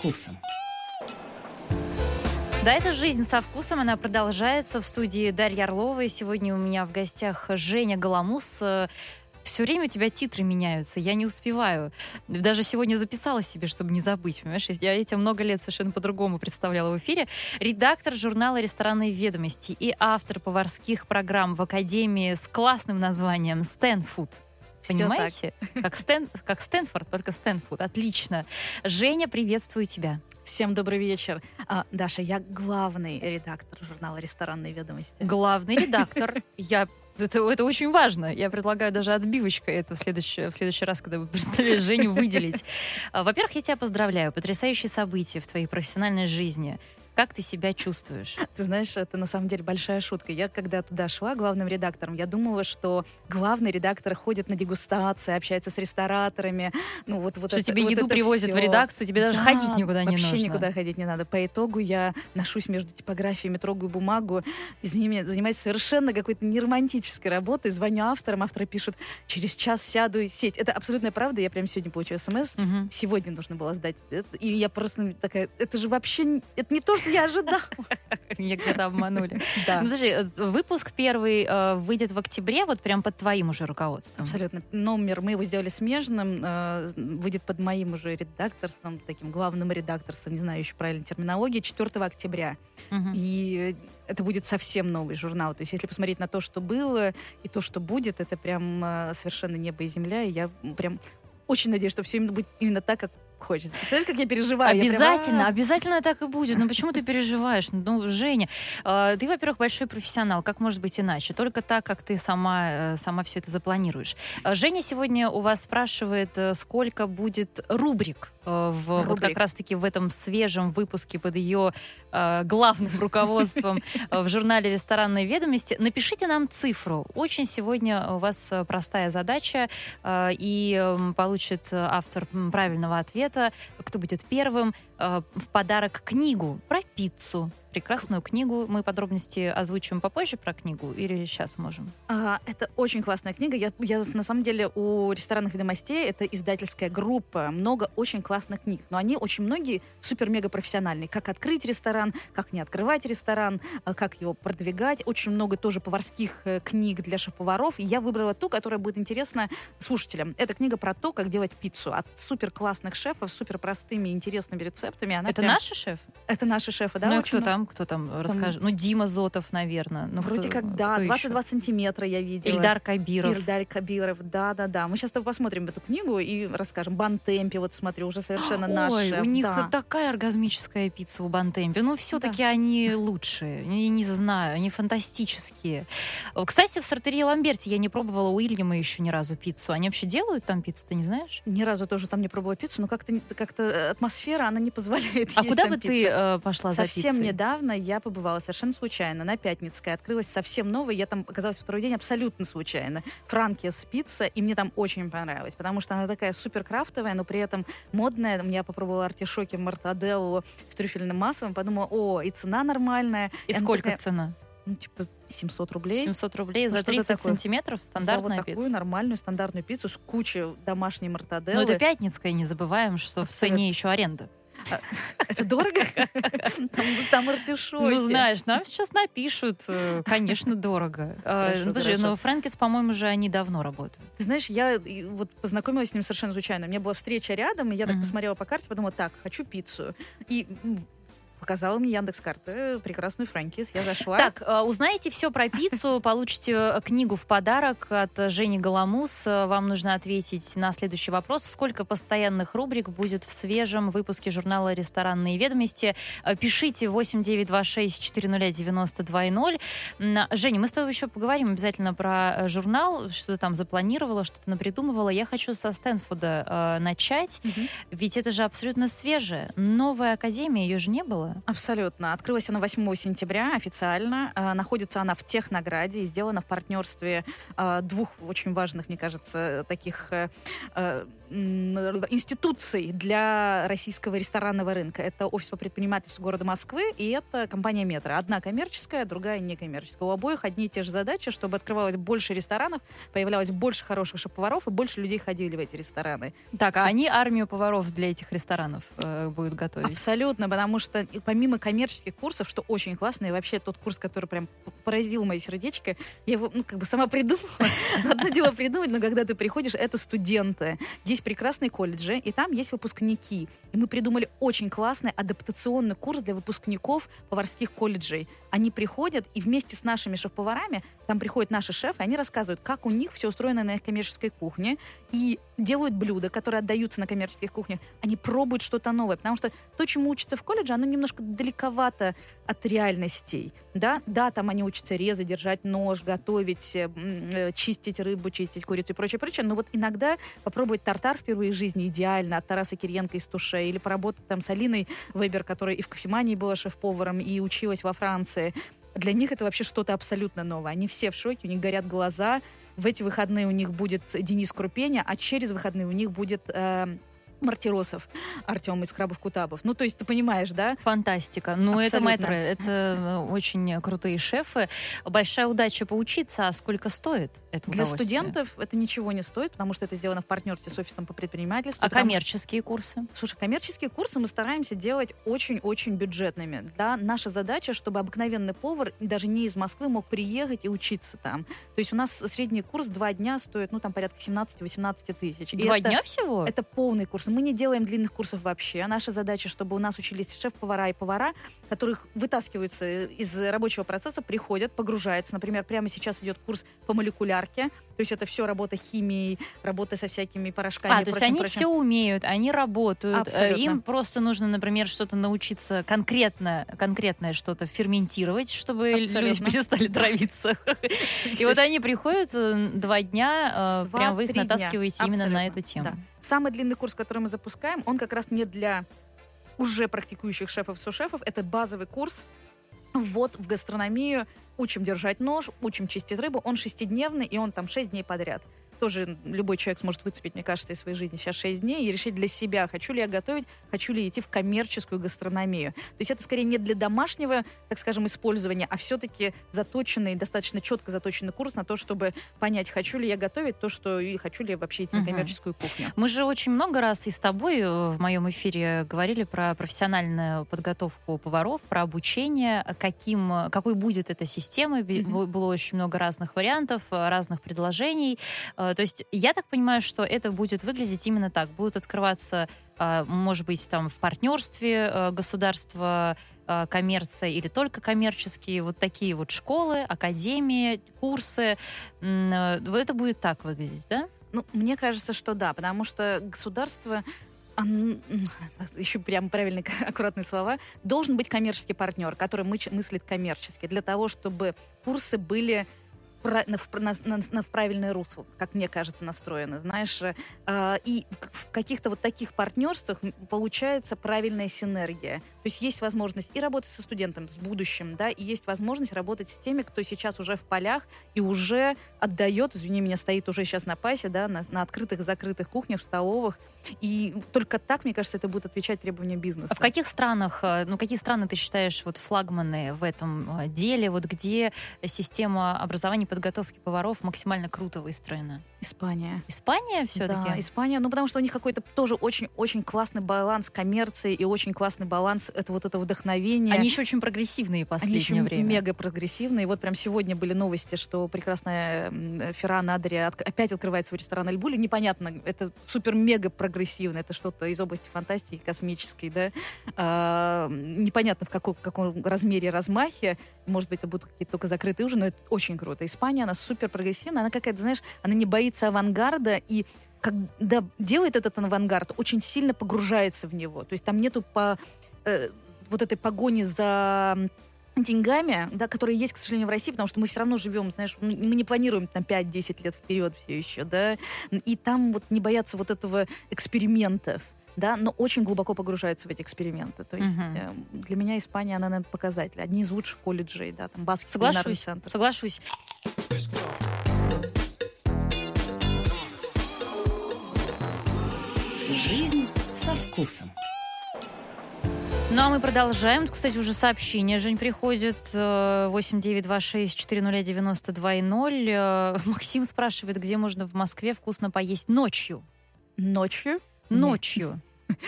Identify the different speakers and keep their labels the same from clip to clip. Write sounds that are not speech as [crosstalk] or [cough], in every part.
Speaker 1: вкусом.
Speaker 2: Да, это «Жизнь со вкусом», она продолжается в студии Дарья Орлова. И сегодня у меня в гостях Женя Голомус. Все время у тебя титры меняются, я не успеваю. Даже сегодня записала себе, чтобы не забыть, понимаешь? Я эти много лет совершенно по-другому представляла в эфире. Редактор журнала «Ресторанные ведомости» и автор поварских программ в Академии с классным названием «Стэнфуд». Понимаете? Как, Стэн, как Стэнфорд, только Стэнфуд. Отлично. Женя, приветствую тебя.
Speaker 3: Всем добрый вечер. А, Даша, я главный редактор журнала «Ресторанные ведомости».
Speaker 2: Главный [laughs] редактор. Я это, это очень важно. Я предлагаю даже отбивочкой это в следующий, в следующий раз, когда вы представляете Женю, выделить. А, во-первых, я тебя поздравляю. Потрясающие события в твоей профессиональной жизни. Как ты себя чувствуешь? [laughs]
Speaker 3: Ты знаешь, это на самом деле большая шутка. Я когда туда шла главным редактором, я думала, что главный редактор ходит на дегустации, общается с рестораторами. Ну, вот, вот
Speaker 2: что
Speaker 3: это,
Speaker 2: тебе
Speaker 3: вот
Speaker 2: еду привозят
Speaker 3: всё.
Speaker 2: в редакцию, тебе даже
Speaker 3: Да,
Speaker 2: ходить никуда не
Speaker 3: вообще
Speaker 2: нужно.
Speaker 3: никуда ходить не надо. По итогу я ношусь между типографиями, трогаю бумагу, извини меня, занимаюсь совершенно какой-то неромантической работой, звоню авторам, авторы пишут, через час сяду и сеть. Это абсолютная правда, я прям сегодня получила смс,
Speaker 2: Мгм.
Speaker 3: сегодня нужно было сдать. И я просто такая, это же вообще, это не то, что я ожидала. [laughs]
Speaker 2: Меня где-то обманули.
Speaker 3: Да.
Speaker 2: Ну, подожди, э, выпуск первый э, выйдет в октябре, вот прям под твоим уже руководством.
Speaker 3: Абсолютно. Номер мы его сделали смежным, э, выйдет под моим уже редакторством, таким главным редакторством, не знаю еще правильной терминологии, 4 октября.
Speaker 2: Мгм.
Speaker 3: И это будет совсем новый журнал. То есть если посмотреть на то, что было, и то, что будет, это прям э, совершенно небо и земля. И я прям очень надеюсь, что все будет именно так, как хочется. Представляешь, как я переживаю? Я прям,
Speaker 2: Обязательно, обязательно так и будет. Ну почему ты переживаешь? Ну, Женя, э, ты, во-первых, большой профессионал. Как может быть иначе? Только так, как ты сама, э, сама все это запланируешь. Э, Женя сегодня у вас спрашивает, э, сколько будет рубрик э, в вот как раз-таки в этом свежем выпуске под ее э, главным [laughs] руководством э, в журнале «Ресторанные ведомости». Напишите нам цифру. Очень сегодня у вас э, простая задача, э, и м, получит автор правильного ответа, кто будет первым, э, в подарок книгу про пиццу. Прекрасную книгу. Мы подробности озвучим попозже про книгу или сейчас можем?
Speaker 3: А, это очень классная книга. Я, я на самом деле у ресторанных ведомостей это издательская группа. Много очень классных книг. Но они очень многие супер-мега профессиональные. Как открыть ресторан, как не открывать ресторан, а, как его продвигать. Очень много тоже поварских э, книг для шеф-поваров. И я выбрала ту, которая будет интересна слушателям. Это книга про то, как делать пиццу. От супер классных шефов, супер простыми интересными рецептами. Она
Speaker 2: это
Speaker 3: прям-
Speaker 2: наши шеф?
Speaker 3: Это наши шефы, да?
Speaker 2: ну и кто
Speaker 3: много.
Speaker 2: там? Кто там? Расскажи. Ну, Дима Зотов, наверное. Ну,
Speaker 3: Вроде
Speaker 2: кто-
Speaker 3: как, да,
Speaker 2: кто
Speaker 3: 22
Speaker 2: еще?
Speaker 3: сантиметра я видела.
Speaker 2: Ильдар Кабиров.
Speaker 3: Ильдар Кабиров, да-да-да. Мы сейчас посмотрим эту книгу и расскажем. Бантемпи, вот смотрю, уже совершенно.
Speaker 2: Ой,
Speaker 3: шеф,
Speaker 2: у них
Speaker 3: да.
Speaker 2: такая оргазмическая пицца у Бантемпи. Ну, все-таки они лучшие. Я не знаю, они фантастические. Кстати, в сортерии Ламберти я не пробовала у Ильяма еще ни разу пиццу. Они вообще делают там пиццу, ты не знаешь?
Speaker 3: Ни разу тоже там не пробовала пиццу, но как-то как атмосфера, она не позволяет
Speaker 2: А
Speaker 3: есть
Speaker 2: куда бы ты э, пошла за
Speaker 3: Совсем
Speaker 2: пиццей?
Speaker 3: недавно я побывала совершенно случайно на Пятницкой. Открылась совсем новая. Я там оказалась второй день абсолютно случайно. Франкис пицца, и мне там очень понравилось, потому что она такая супер крафтовая, но при этом модная. Я попробовала артишоки мартаделлу с трюфельным маслом, подумала, о, и цена нормальная.
Speaker 2: И сколько
Speaker 3: такая,
Speaker 2: цена?
Speaker 3: ну, типа 700 рублей.
Speaker 2: 700 рублей
Speaker 3: Ну,
Speaker 2: за
Speaker 3: что-то
Speaker 2: 30
Speaker 3: такое.
Speaker 2: сантиметров? Стандартная
Speaker 3: за вот такую
Speaker 2: пицца?
Speaker 3: нормальную стандартную пиццу с кучей домашней мартаделлы.
Speaker 2: Ну, это Пятницкая, не забываем, что в
Speaker 3: Абсолютно.
Speaker 2: цене еще аренда. [laughs]
Speaker 3: Это дорого? Там, там артишоки.
Speaker 2: Ну, знаешь, нам сейчас напишут, э, конечно, дорого. Э, [laughs]
Speaker 3: Хорошо,
Speaker 2: ну, подожди,
Speaker 3: хорошо.
Speaker 2: но Фрэнкис, по-моему, же они давно работают.
Speaker 3: Ты знаешь, я вот познакомилась с ним совершенно случайно. У меня была встреча рядом, и я так посмотрела по карте, подумала, так, хочу пиццу. И показала мне Яндекс карты прекрасную Франкис. Я зашла.
Speaker 2: Так, э, узнаете все про пиццу, [laughs] получите э, книгу в подарок от э, Жени Голомус. Э, Вам нужно ответить на следующий вопрос. Сколько постоянных рубрик будет в свежем выпуске журнала «Ресторанные ведомости»? Э, Пишите 8926-400-92-0. М, Женя, мы с тобой еще поговорим обязательно про э, журнал, что ты там запланировала, что ты напридумывала. Я хочу со Стэнфорда э, начать,
Speaker 3: Мгм.
Speaker 2: ведь это же абсолютно свежее. Новая академия, ее же не было. Открыла?
Speaker 3: Абсолютно. Открылась она 8 сентября официально. Э, находится она в Технограде и сделана в партнерстве э, двух очень важных, мне кажется, таких э, институций для российского ресторанного рынка. Это офис по предпринимательству города Москвы и это компания Метро. Одна коммерческая, другая некоммерческая. У обоих одни и те же задачи, чтобы открывалось больше ресторанов, появлялось больше хороших шеф-поваров и больше людей ходили в эти рестораны.
Speaker 2: Так, а они армию поваров для этих ресторанов э, будут готовить?
Speaker 3: Абсолютно, потому что помимо коммерческих курсов, что очень классно, и вообще тот курс, который прям поразил мое сердечко, я его ну, как бы сама придумала. [laughs] Одно дело придумать, но когда ты приходишь, это студенты. Здесь прекрасные колледжи, и там есть выпускники. И мы придумали очень классный адаптационный курс для выпускников поварских колледжей. Они приходят, и вместе с нашими шеф-поварами там приходят наши шефы, они рассказывают, как у них все устроено на их коммерческой кухне, и делают блюда, которые отдаются на коммерческих кухнях. Они пробуют что-то новое, потому что то, чему учатся в колледже, оно немножко далековато от реальностей. Да, да там они учатся резать, держать нож, готовить, э, э, чистить рыбу, чистить курицу и прочее, прочее. Но вот иногда попробовать тартар впервые в жизни идеально от Тараса Кириенко из Туше, или поработать там с Алиной Вебер, которая и в кофемании была шеф-поваром, и училась во Франции для них это вообще что-то абсолютно новое. Они все в шоке, у них горят глаза. В эти выходные у них будет Денис Крупеня, а через выходные у них будет э, Мартиросов, Артем из Крабов Кутабов. Ну, то есть ты понимаешь, да?
Speaker 2: Фантастика. Ну, Абсолютно. это мэтры, это очень крутые шефы. Большая удача поучиться, а сколько стоит это
Speaker 3: Для студентов это ничего не стоит, потому что это сделано в партнерстве с офисом по предпринимательству.
Speaker 2: А коммерческие
Speaker 3: что...
Speaker 2: курсы?
Speaker 3: Слушай, коммерческие курсы мы стараемся делать очень-очень бюджетными. Да? Наша задача, чтобы обыкновенный повар, даже не из Москвы, мог приехать и учиться там. То есть у нас средний курс два дня стоит, ну, там порядка 17-18 тысяч.
Speaker 2: Два
Speaker 3: это,
Speaker 2: дня всего?
Speaker 3: Это полный курс. Мы не делаем длинных курсов вообще. Наша задача, чтобы у нас учились шеф-повара и повара, которых вытаскиваются из рабочего процесса, приходят, погружаются. Например, прямо сейчас идет курс по молекулярке. То есть это все работа химией, работа со всякими порошками.
Speaker 2: А, то есть они прочим. все умеют, они работают. Э, Абсолютно. Им просто нужно, например, что-то научиться конкретно, конкретное что-то ферментировать, чтобы Абсолютно. люди перестали травиться. [laughs] И вот они приходят э, два дня, э, прям вы их натаскиваете именно на эту тему.
Speaker 3: Самый длинный курс, который мы запускаем, он как раз не для уже практикующих шефов, сушефов. Это базовый курс вот в гастрономию учим держать нож, учим чистить рыбу. Он шестидневный, и он там шесть дней подряд тоже любой человек сможет выцепить, мне кажется, из своей жизни сейчас 6 дней и решить для себя, хочу ли я готовить, хочу ли идти в коммерческую гастрономию. То есть это скорее не для домашнего, так скажем, использования, а все-таки заточенный, достаточно четко заточенный курс на то, чтобы понять, хочу ли я готовить то, что и хочу ли я вообще идти угу. на коммерческую кухню.
Speaker 2: Мы же очень много раз и с тобой э, в моем эфире говорили про профессиональную подготовку поваров, про обучение, каким, какой будет эта система. Угу. Было очень много разных вариантов, разных предложений. Э, Э, то есть я так понимаю, что это будет выглядеть именно так. Будут открываться, э, может быть, там в партнерстве э, государства, коммерция или только коммерческие, вот такие вот школы, академии, курсы. Это будет так выглядеть, да?
Speaker 3: Ну, мне кажется, что да, потому что государство [laughs] еще прям правильные, [laughs] аккуратные слова, должен быть коммерческий партнер, который мыслит коммерчески, для того, чтобы курсы были на, в правильное русло, как мне кажется, настроены, знаешь. Э, и в каких-то вот таких партнерствах получается правильная синергия. То есть есть возможность и работать со студентом, с будущим, да, и есть возможность работать с теми, кто сейчас уже в полях и уже отдает, извини меня, стоит уже сейчас на пасе, да, на, на открытых, закрытых кухнях, в столовых, и только так, мне кажется, это будет отвечать требованиям бизнеса.
Speaker 2: А в каких странах, э, ну какие страны ты считаешь вот флагманы в этом э, деле, вот где система образования и подготовки поваров максимально круто выстроена?
Speaker 3: Испания.
Speaker 2: Испания все-таки?
Speaker 3: Да, Испания, ну потому что у них какой-то тоже очень-очень классный баланс коммерции и очень классный баланс это вот это вдохновение.
Speaker 2: Они еще очень прогрессивные в последнее Они еще время.
Speaker 3: мега прогрессивные. Вот прям сегодня были новости, что прекрасная Ферран Адрия опять открывает свой ресторан Альбули. Непонятно, это супер-мега прогрессивно прогрессивно, это что-то из области фантастики космической, да. А, непонятно в каком, каком размере, размахе. Может быть, это будут какие-то только закрытые ужины, но это очень круто. Испания, она супер прогрессивная, она какая-то, знаешь, она не боится авангарда и когда делает этот авангард, очень сильно погружается в него. То есть там нету по э, вот этой погони за деньгами, да, которые есть, к сожалению, в России, потому что мы все равно живем, знаешь, мы не планируем там 5-10 лет вперед все еще, да, и там вот не боятся вот этого экспериментов. да, но очень глубоко погружаются в эти эксперименты. То есть э, для меня Испания, она, наверное, показатель. Одни из лучших колледжей, да, там Баскский
Speaker 2: Соглашусь,
Speaker 3: центр.
Speaker 2: соглашусь.
Speaker 1: Жизнь со вкусом.
Speaker 2: Ну, а мы продолжаем. Тут, кстати, уже сообщение, Жень, приходит. э, 8926-400-92-0. Э, [laughs] Максим спрашивает, где можно в Москве вкусно поесть ночью.
Speaker 3: Ночью.
Speaker 2: Ночью.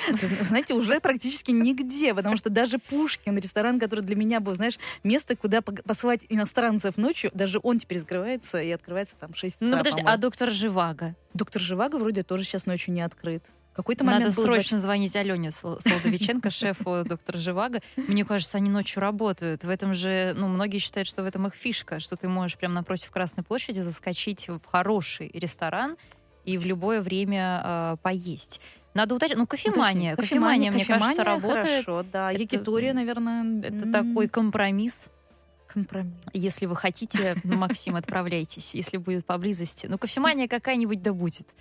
Speaker 3: Вы знаете, уже практически нигде, потому что даже Пушкин, ресторан, который для меня был, знаешь, место, куда посылать иностранцев ночью, даже он теперь закрывается и открывается там в 6
Speaker 2: Ну,
Speaker 3: утра,
Speaker 2: подожди, а
Speaker 3: по-моему.
Speaker 2: доктор Живаго?
Speaker 3: Доктор Живаго вроде тоже сейчас ночью не открыт. Какой-то
Speaker 2: Надо
Speaker 3: момент был
Speaker 2: срочно звонить Алене Сол- Солодовиченко, [laughs] шефу доктора Живаго. Мне кажется, они ночью работают. В этом же, ну, многие считают, что в этом их фишка, что ты можешь прямо напротив Красной площади заскочить в хороший ресторан и в любое время э, поесть. Надо уточнить. Ну, кофемания.
Speaker 3: Подожди,
Speaker 2: Кофемания, мне кажется,
Speaker 3: кофемания
Speaker 2: работает.
Speaker 3: Хорошо, да.
Speaker 2: Это-
Speaker 3: Якитория, наверное,
Speaker 2: Это такой компромисс.
Speaker 3: Компромисс.
Speaker 2: Если вы хотите, Максим, отправляйтесь, если будет поблизости. Ну, кофемания какая-нибудь да будет.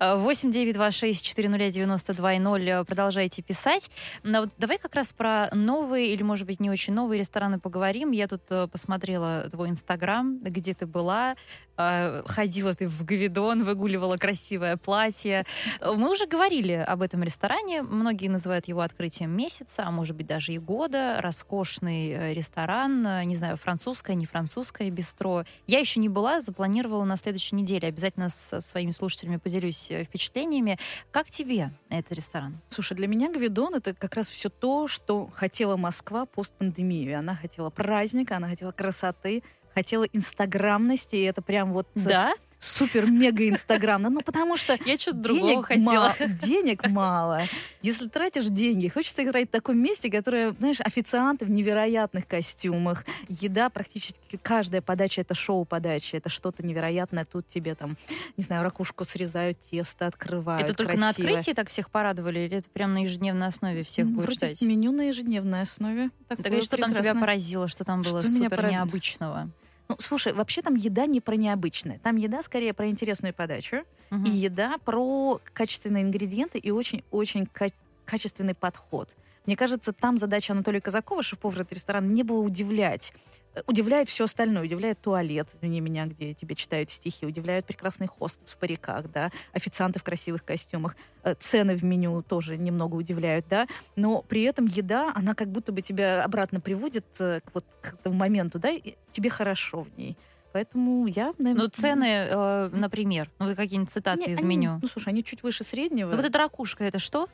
Speaker 2: Э, 8 926 400 92 0 продолжайте писать. Но вот давай как раз про новые или, может быть, не очень новые рестораны поговорим. Я тут э, посмотрела твой Инстаграм, где ты была. Э, Ходила ты в Гавидон, выгуливала красивое платье. Мы уже говорили об этом ресторане. Многие называют его открытием месяца, а может быть даже и года. Роскошный э, ресторан, не знаю, французское, не французское бистро. Я еще не была, запланировала на следующей неделе. Обязательно со своими слушателями поделюсь э, впечатлениями. Как тебе этот ресторан?
Speaker 3: Слушай, для меня Гвидон это как раз все то, что хотела Москва постпандемию. Она хотела праздника, она хотела красоты, хотела инстаграмности, и это прям вот
Speaker 2: Да?
Speaker 3: Супер-мега инстаграмно. Ну, потому что
Speaker 2: Я что-то другого хотела.
Speaker 3: денег мало. Если тратишь деньги, хочется тратить в таком месте, которое, знаешь, официанты в невероятных костюмах, еда практически каждая подача это шоу-подача, это что-то невероятное. Тут тебе там, не знаю, ракушку срезают, тесто открывают.
Speaker 2: Это только на открытии так всех порадовали, или это прям на ежедневной основе всех
Speaker 3: Ну,
Speaker 2: будет ждать?
Speaker 3: меню на ежедневной основе.
Speaker 2: Так и что там тебя поразило, что там было
Speaker 3: Что
Speaker 2: супер необычного?
Speaker 3: Ну, слушай, вообще там еда не про необычное. Там еда скорее про интересную подачу.
Speaker 2: Мгм.
Speaker 3: И еда про качественные ингредиенты и очень-очень ка- качественный подход. Мне кажется, там задача Анатолия Казакова, шеф-повара этого ресторана, не было удивлять. Э, Удивляет все остальное. Удивляет туалет, извини меня, где тебе читают стихи. Удивляют прекрасный хостес в париках, да, официанты в красивых костюмах. Э, Цены в меню тоже немного удивляют, да. Но при этом еда, она как будто бы тебя обратно приводит э, к вот к этому моменту, да, и тебе хорошо в ней. Поэтому я, наверное...
Speaker 2: Ну, цены, э, например, ну, какие-нибудь цитаты из меню.
Speaker 3: Ну, слушай, они чуть выше среднего.
Speaker 2: Ну, вот эта ракушка, это что?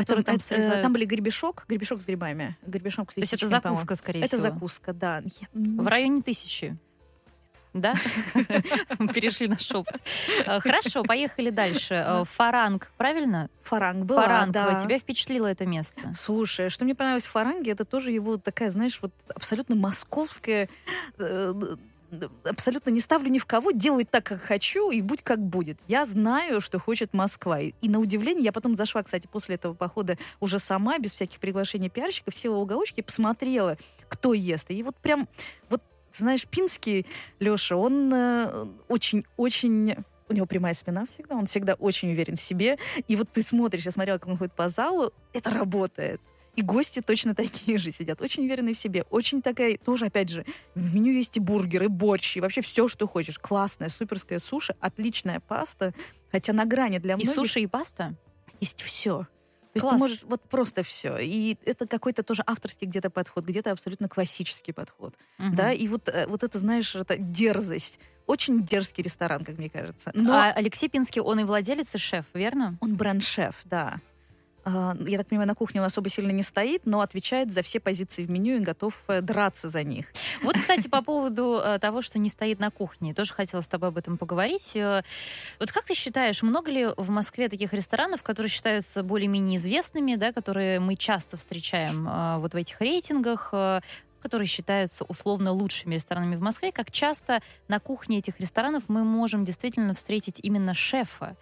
Speaker 3: Это-
Speaker 2: Который там
Speaker 3: это, э,
Speaker 2: срезают?
Speaker 3: там были гребешок, гребешок с грибами. Гребешок с
Speaker 2: То есть это
Speaker 3: листичками, по-моему.
Speaker 2: закуска, скорее
Speaker 3: Это
Speaker 2: всего.
Speaker 3: закуска, да. Я
Speaker 2: В районе тысячи. Да? [laughs] Перешли на шепот. Э, Хорошо, поехали дальше. Э, Фаранг, правильно?
Speaker 3: Фаранг была,
Speaker 2: Фаранг.
Speaker 3: да.
Speaker 2: Тебя впечатлило это место?
Speaker 3: Слушай, что мне понравилось в Фаранге, это тоже его такая, знаешь, вот абсолютно московская, э, абсолютно не ставлю ни в кого, делаю так, как хочу, и будь как будет. Я знаю, что хочет Москва. И, и на удивление, я потом зашла, кстати, после этого похода уже сама, без всяких приглашений пиарщиков, все уголочки, посмотрела, кто ест. И вот прям, вот, знаешь, Пинский Леша, он э, очень-очень у него прямая спина всегда, он всегда очень уверен в себе. И вот ты смотришь, я смотрела, как он ходит по залу, это работает. И гости точно такие же сидят, очень уверенные в себе, очень такая, тоже, опять же, в меню есть и бургеры, борщ, и вообще все, что хочешь. Классная, суперская суши, отличная паста, хотя на грани для
Speaker 2: И
Speaker 3: многих
Speaker 2: суши, и паста?
Speaker 3: есть все. То есть
Speaker 2: Класс.
Speaker 3: ты можешь вот просто все. И это какой-то тоже авторский где-то подход, где-то абсолютно классический подход.
Speaker 2: Мгм.
Speaker 3: Да, и вот, э, вот это, знаешь, это дерзость. Очень дерзкий ресторан, как мне кажется. Но
Speaker 2: А Алексей Пинский, он и владелец, и шеф, верно?
Speaker 3: он бренд-шеф, да. А, Я так понимаю, на кухне он особо сильно не стоит, но отвечает за все позиции в меню и готов э, драться за них.
Speaker 2: Вот, кстати, по поводу э, того, что не стоит на кухне, тоже хотела с тобой об этом поговорить. Э, Вот как ты считаешь, много ли в Москве таких ресторанов, которые считаются более-менее известными, да, которые мы часто встречаем вот в этих рейтингах? Э, которые считаются условно лучшими ресторанами в Москве, как часто на кухне этих ресторанов мы можем действительно встретить именно шефа.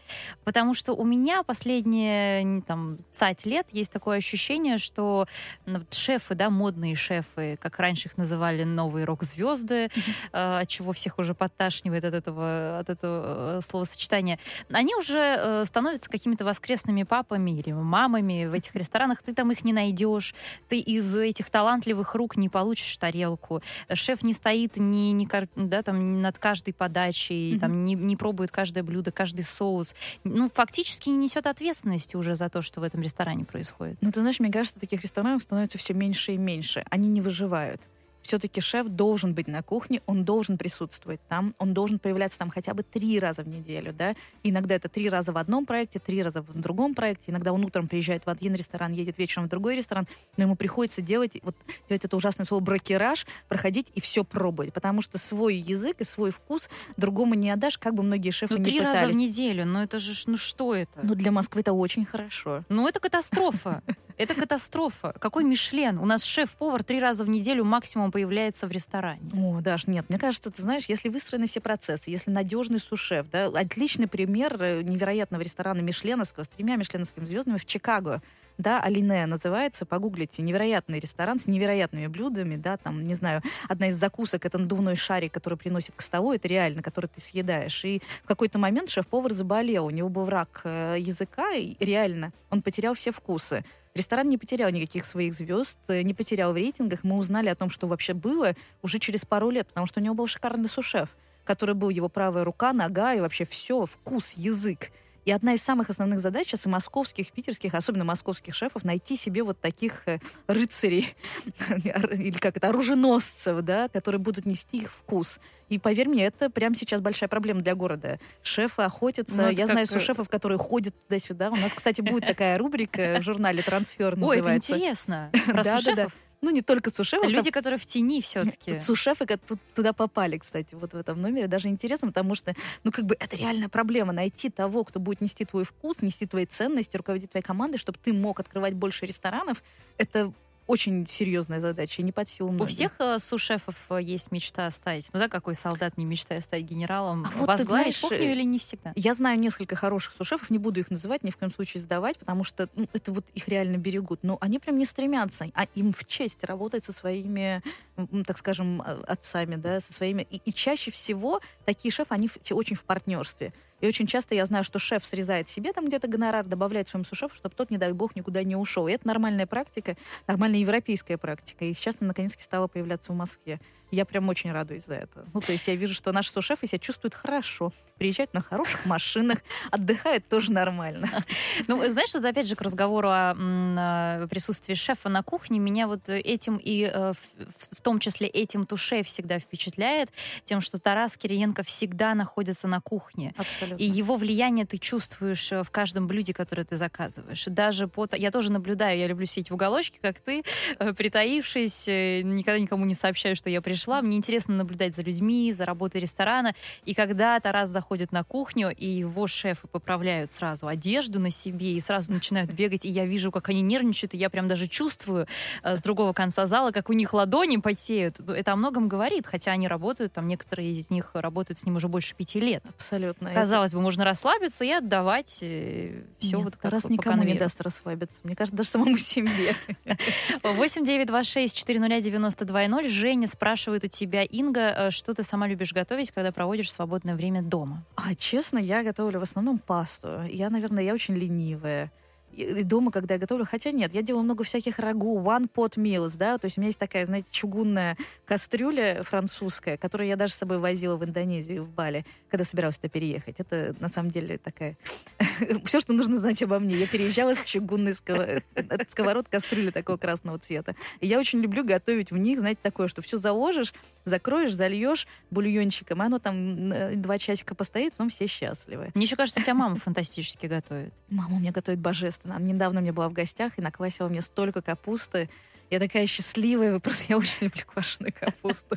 Speaker 2: Потому что у меня последние там, цать лет есть такое ощущение, что ну, шефы, да, модные шефы, как раньше их называли новые рок-звезды, mm-hmm. от чего всех уже подташнивает от этого, от этого э, словосочетания, они уже э, становятся какими-то воскресными папами или мамами в этих ресторанах. Ты там их не найдешь, ты из этих талантливых рук не получишь тарелку. Шеф не стоит ни, ни, да, там, над каждой подачей, mm-hmm. там, не, не пробует каждое блюдо, каждый соус. Ну, фактически не несет ответственности уже за то, что в этом ресторане происходит.
Speaker 3: Ну, ты знаешь, мне кажется, таких ресторанов становится все меньше и меньше. Они не выживают все-таки шеф должен быть на кухне, он должен присутствовать там, он должен появляться там хотя бы три раза в неделю, да. Иногда это три раза в одном проекте, три раза в другом проекте. Иногда он утром приезжает в один ресторан, едет вечером в другой ресторан, но ему приходится делать вот делать это ужасное слово бракераж, проходить и все пробовать, потому что свой язык и свой вкус другому не отдашь, как бы многие шефы
Speaker 2: ну,
Speaker 3: не
Speaker 2: три
Speaker 3: пытались.
Speaker 2: раза в неделю, ну это же, ну что это?
Speaker 3: Ну для Москвы это очень хорошо.
Speaker 2: Ну это катастрофа. Это катастрофа. Какой Мишлен? У нас шеф-повар три раза в неделю максимум появляется в ресторане.
Speaker 3: О, Даш, нет, мне кажется, ты знаешь, если выстроены все процессы, если надежный сушеф, да, отличный пример э, невероятного ресторана Мишленовского с тремя мишленовскими звездами в Чикаго да, Алинея называется, погуглите, невероятный ресторан с невероятными блюдами, да, там, не знаю, одна из закусок это надувной шарик, который приносит к столу, это реально, который ты съедаешь. И в какой-то момент шеф-повар заболел, у него был рак э, языка, и реально он потерял все вкусы. Ресторан не потерял никаких своих звезд, э, не потерял в рейтингах. Мы узнали о том, что вообще было уже через пару лет, потому что у него был шикарный сушеф, который был его правая рука, нога и вообще все, вкус, язык. И одна из самых основных задач сейчас и московских, питерских, особенно московских шефов, найти себе вот таких э, рыцарей, [laughs] или как это, оруженосцев, да, которые будут нести их вкус. И поверь мне, это прямо сейчас большая проблема для города. Шефы охотятся. Ну, Я знаю как... Э, шефов, которые ходят туда-сюда. У нас, кстати, будет такая [laughs] рубрика в журнале «Трансфер» называется.
Speaker 2: Ой, это интересно. [laughs] Про да, да, да
Speaker 3: ну, не только сушефов.
Speaker 2: Люди, там... которые в тени [laughs] все-таки.
Speaker 3: Сушефы туда попали, кстати, вот в этом номере. Даже интересно, потому что, ну, как бы это реальная проблема. Найти того, кто будет нести твой вкус, нести твои ценности, руководить твоей командой, чтобы ты мог открывать больше ресторанов. Это очень серьезная задача, не под силу
Speaker 2: У всех э, сушефов э, есть мечта стать. Ну да, какой солдат не мечтает стать генералом?
Speaker 3: А вот
Speaker 2: Возглавить
Speaker 3: знаешь,
Speaker 2: кухню или не всегда?
Speaker 3: Я знаю несколько хороших сушефов, не буду их называть, ни в коем случае сдавать, потому что ну, это вот их реально берегут. Но они прям не стремятся, а им в честь работать со своими, так скажем, а, отцами, да, со своими. И, и чаще всего такие шефы, они все очень в партнерстве. И очень часто я знаю, что шеф срезает себе там где-то гонорар, добавляет своему сушефу, чтобы тот, не дай бог, никуда не ушел. И это нормальная практика, нормальная европейская практика. И сейчас она наконец-таки стала появляться в Москве. Я прям очень радуюсь за это. Ну, то есть я вижу, что наши сушефы себя чувствуют хорошо, приезжают на хороших машинах, отдыхают тоже нормально.
Speaker 2: Ну, знаешь, вот опять же к разговору о присутствии шефа на кухне, меня вот этим и э, в том числе этим туше всегда впечатляет, тем, что Тарас Кириенко всегда находится на кухне.
Speaker 3: Абсолютно.
Speaker 2: И его влияние ты чувствуешь э, в каждом блюде, которое ты заказываешь. Даже по... Я тоже наблюдаю, я люблю сидеть в уголочке, как ты, э, притаившись, никогда никому не сообщаю, что я пришла пришла, мне интересно наблюдать за людьми, за работой ресторана. И когда Тарас заходит на кухню, и его шефы поправляют сразу одежду на себе, и сразу начинают бегать, и я вижу, как они нервничают, и я прям даже чувствую э, с другого конца зала, как у них ладони потеют. Ну, это о многом говорит, хотя они работают, там некоторые из них работают с ним уже больше пяти лет.
Speaker 3: Абсолютно.
Speaker 2: Казалось бы, можно расслабиться и отдавать э, все
Speaker 3: Нет,
Speaker 2: вот
Speaker 3: как Тарас никому не даст расслабиться. Мне кажется, даже самому [laughs] себе.
Speaker 2: 8 9 2 6 4 92 0. Женя спрашивает, спрашивает у тебя, Инга, э, что ты сама любишь готовить, когда проводишь свободное время дома?
Speaker 3: А, честно, я готовлю в основном пасту. Я, наверное, я очень ленивая и дома, когда я готовлю, хотя нет, я делаю много всяких рагу, one pot meals, да, то есть у меня есть такая, знаете, чугунная кастрюля французская, которую я даже с собой возила в Индонезию, в Бали, когда собиралась туда переехать. Это на самом деле такая... [laughs] Все, что нужно знать обо мне. Я переезжала с чугунной сковород кастрюли такого красного цвета. И я очень люблю готовить в них, знаете, такое, что все заложишь, закроешь, зальешь бульончиком, и оно там два часика постоит, потом все счастливы.
Speaker 2: Мне еще кажется, у тебя мама фантастически готовит.
Speaker 3: Мама у меня готовит божественно. Она недавно у меня была в гостях и наквасила мне столько капусты. Я такая счастливая, просто я очень [laughs] люблю квашеную капусту.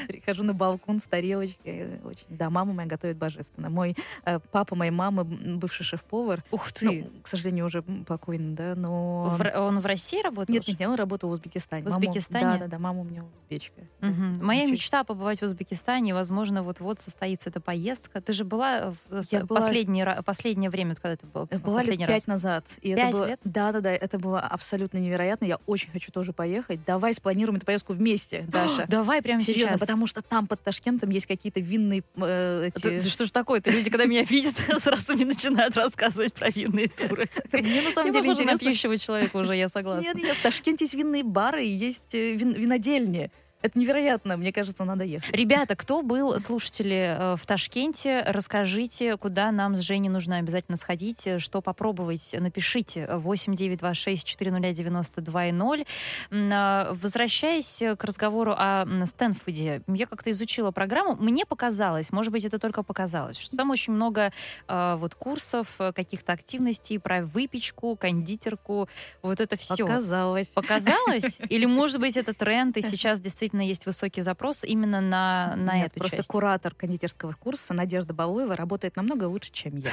Speaker 3: Теперь хожу на балкон с тарелочкой. Очень. Да, мама моя готовит божественно. Мой э, папа моей мамы, бывший шеф-повар,
Speaker 2: Ух ты!
Speaker 3: ну, к сожалению, уже покойный, да, но...
Speaker 2: В он в России работал?
Speaker 3: Нет, нет, нет, он работал в Узбекистане.
Speaker 2: В Узбекистане?
Speaker 3: Да, да, да, мама у меня узбечка.
Speaker 2: Мгм. Моя
Speaker 3: Чуть-
Speaker 2: мечта побывать в Узбекистане, возможно, вот-вот состоится эта поездка. Ты же была в
Speaker 3: Я была-
Speaker 2: последний ра- последнее время, когда ты была
Speaker 3: Э, Была лет пять назад. И
Speaker 2: Пять
Speaker 3: это было,
Speaker 2: лет?
Speaker 3: Да, да, да. Это было абсолютно невероятно. Я очень хочу тоже поехать. Давай спланируем эту поездку вместе, [gasps] Даша.
Speaker 2: Давай прямо
Speaker 3: Серьезно,
Speaker 2: сейчас.
Speaker 3: потому что там под Ташкентом есть какие-то винные э,
Speaker 2: Это-
Speaker 3: эти...
Speaker 2: Что ж такое-то? Люди, когда меня видят, [laughs] сразу мне начинают рассказывать про винные туры. [laughs]
Speaker 3: Мне на самом
Speaker 2: Я
Speaker 3: деле интересно.
Speaker 2: пьющего человека уже, я согласна.
Speaker 3: Нет, нет, в Ташкенте есть винные бары и есть э, вин- винодельни. Это невероятно. Мне кажется, надо ехать.
Speaker 2: Ребята, кто был слушатели э, в Ташкенте, расскажите, куда нам с Женей нужно обязательно сходить, э, что попробовать, напишите 8926-400-92-0. М, а, Возвращаясь к разговору о м, Стэнфорде, я как-то изучила программу, мне показалось, может быть, это только показалось, что там очень много э, вот курсов, каких-то активностей про выпечку, кондитерку, вот это все.
Speaker 3: Показалось.
Speaker 2: Показалось? [laughs] Или, может быть, это тренд, и сейчас действительно есть высокий запрос именно на, на
Speaker 3: Нет,
Speaker 2: эту
Speaker 3: просто
Speaker 2: часть?
Speaker 3: куратор кондитерского курса Надежда Балуева работает намного лучше, чем я.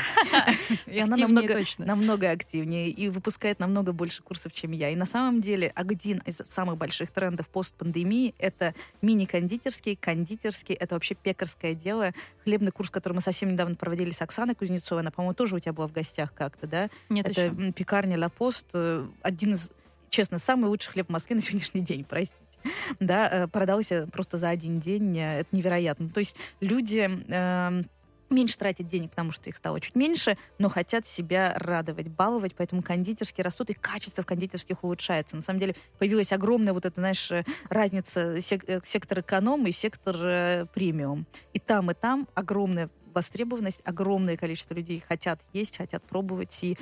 Speaker 3: [laughs] И она намного, активнее и выпускает намного больше курсов, чем я. И на самом деле один из самых больших трендов постпандемии — это мини-кондитерский, кондитерский, это вообще пекарское дело. Хлебный курс, который мы совсем недавно проводили с Оксаной Кузнецовой, она, по-моему, тоже у тебя была в гостях как-то, да?
Speaker 2: Нет
Speaker 3: это
Speaker 2: еще.
Speaker 3: пекарня Ла Пост, э, один из, честно, самый лучший хлеб в Москве на сегодняшний день, простите. [laughs] Да, э, продался просто за один день, э, это невероятно. То есть люди эм, меньше тратят денег, потому что их стало чуть меньше, но хотят себя радовать, баловать, поэтому кондитерские растут, и качество в кондитерских улучшается. На самом деле появилась огромная вот эта, знаешь, э, разница сек- сектор эконом и сектор э, премиум. И там, и там огромная востребованность, огромное количество людей хотят есть, хотят пробовать, и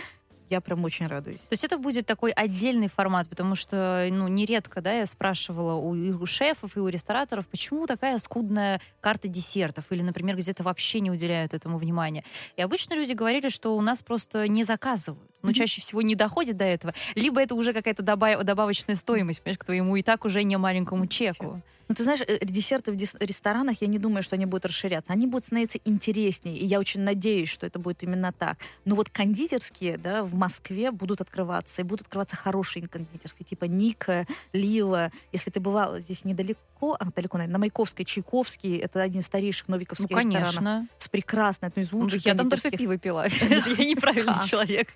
Speaker 3: я прям очень радуюсь.
Speaker 2: То есть это будет такой отдельный формат, потому что, ну, нередко, да, я спрашивала у, и у шефов, и у рестораторов, почему такая скудная карта десертов, или, например, где-то вообще не уделяют этому внимания. И обычно люди говорили, что у нас просто не заказывают. Но
Speaker 3: Мгм.
Speaker 2: чаще всего не доходит до этого. Либо это уже какая-то доба- добавочная стоимость, понимаешь, к твоему и так уже не маленькому чеку.
Speaker 3: Ну, ты знаешь, э, десерты в ресторанах, я не думаю, что они будут расширяться. Они будут становиться интереснее, и я очень надеюсь, что это будет именно так. Но вот кондитерские, да, в Москве будут открываться, и будут открываться хорошие кондитерские, типа Ника, Лила. Если ты бывала здесь недалеко, а, далеко, наверное, на Маяковской, Чайковский, это один из старейших
Speaker 2: Ну,
Speaker 3: новиковских ресторанов.
Speaker 2: конечно.
Speaker 3: С прекрасной, одной из
Speaker 2: Ну,
Speaker 3: лучших
Speaker 2: Я там только пиво пила. [laughs] [laughs] Я неправильный человек.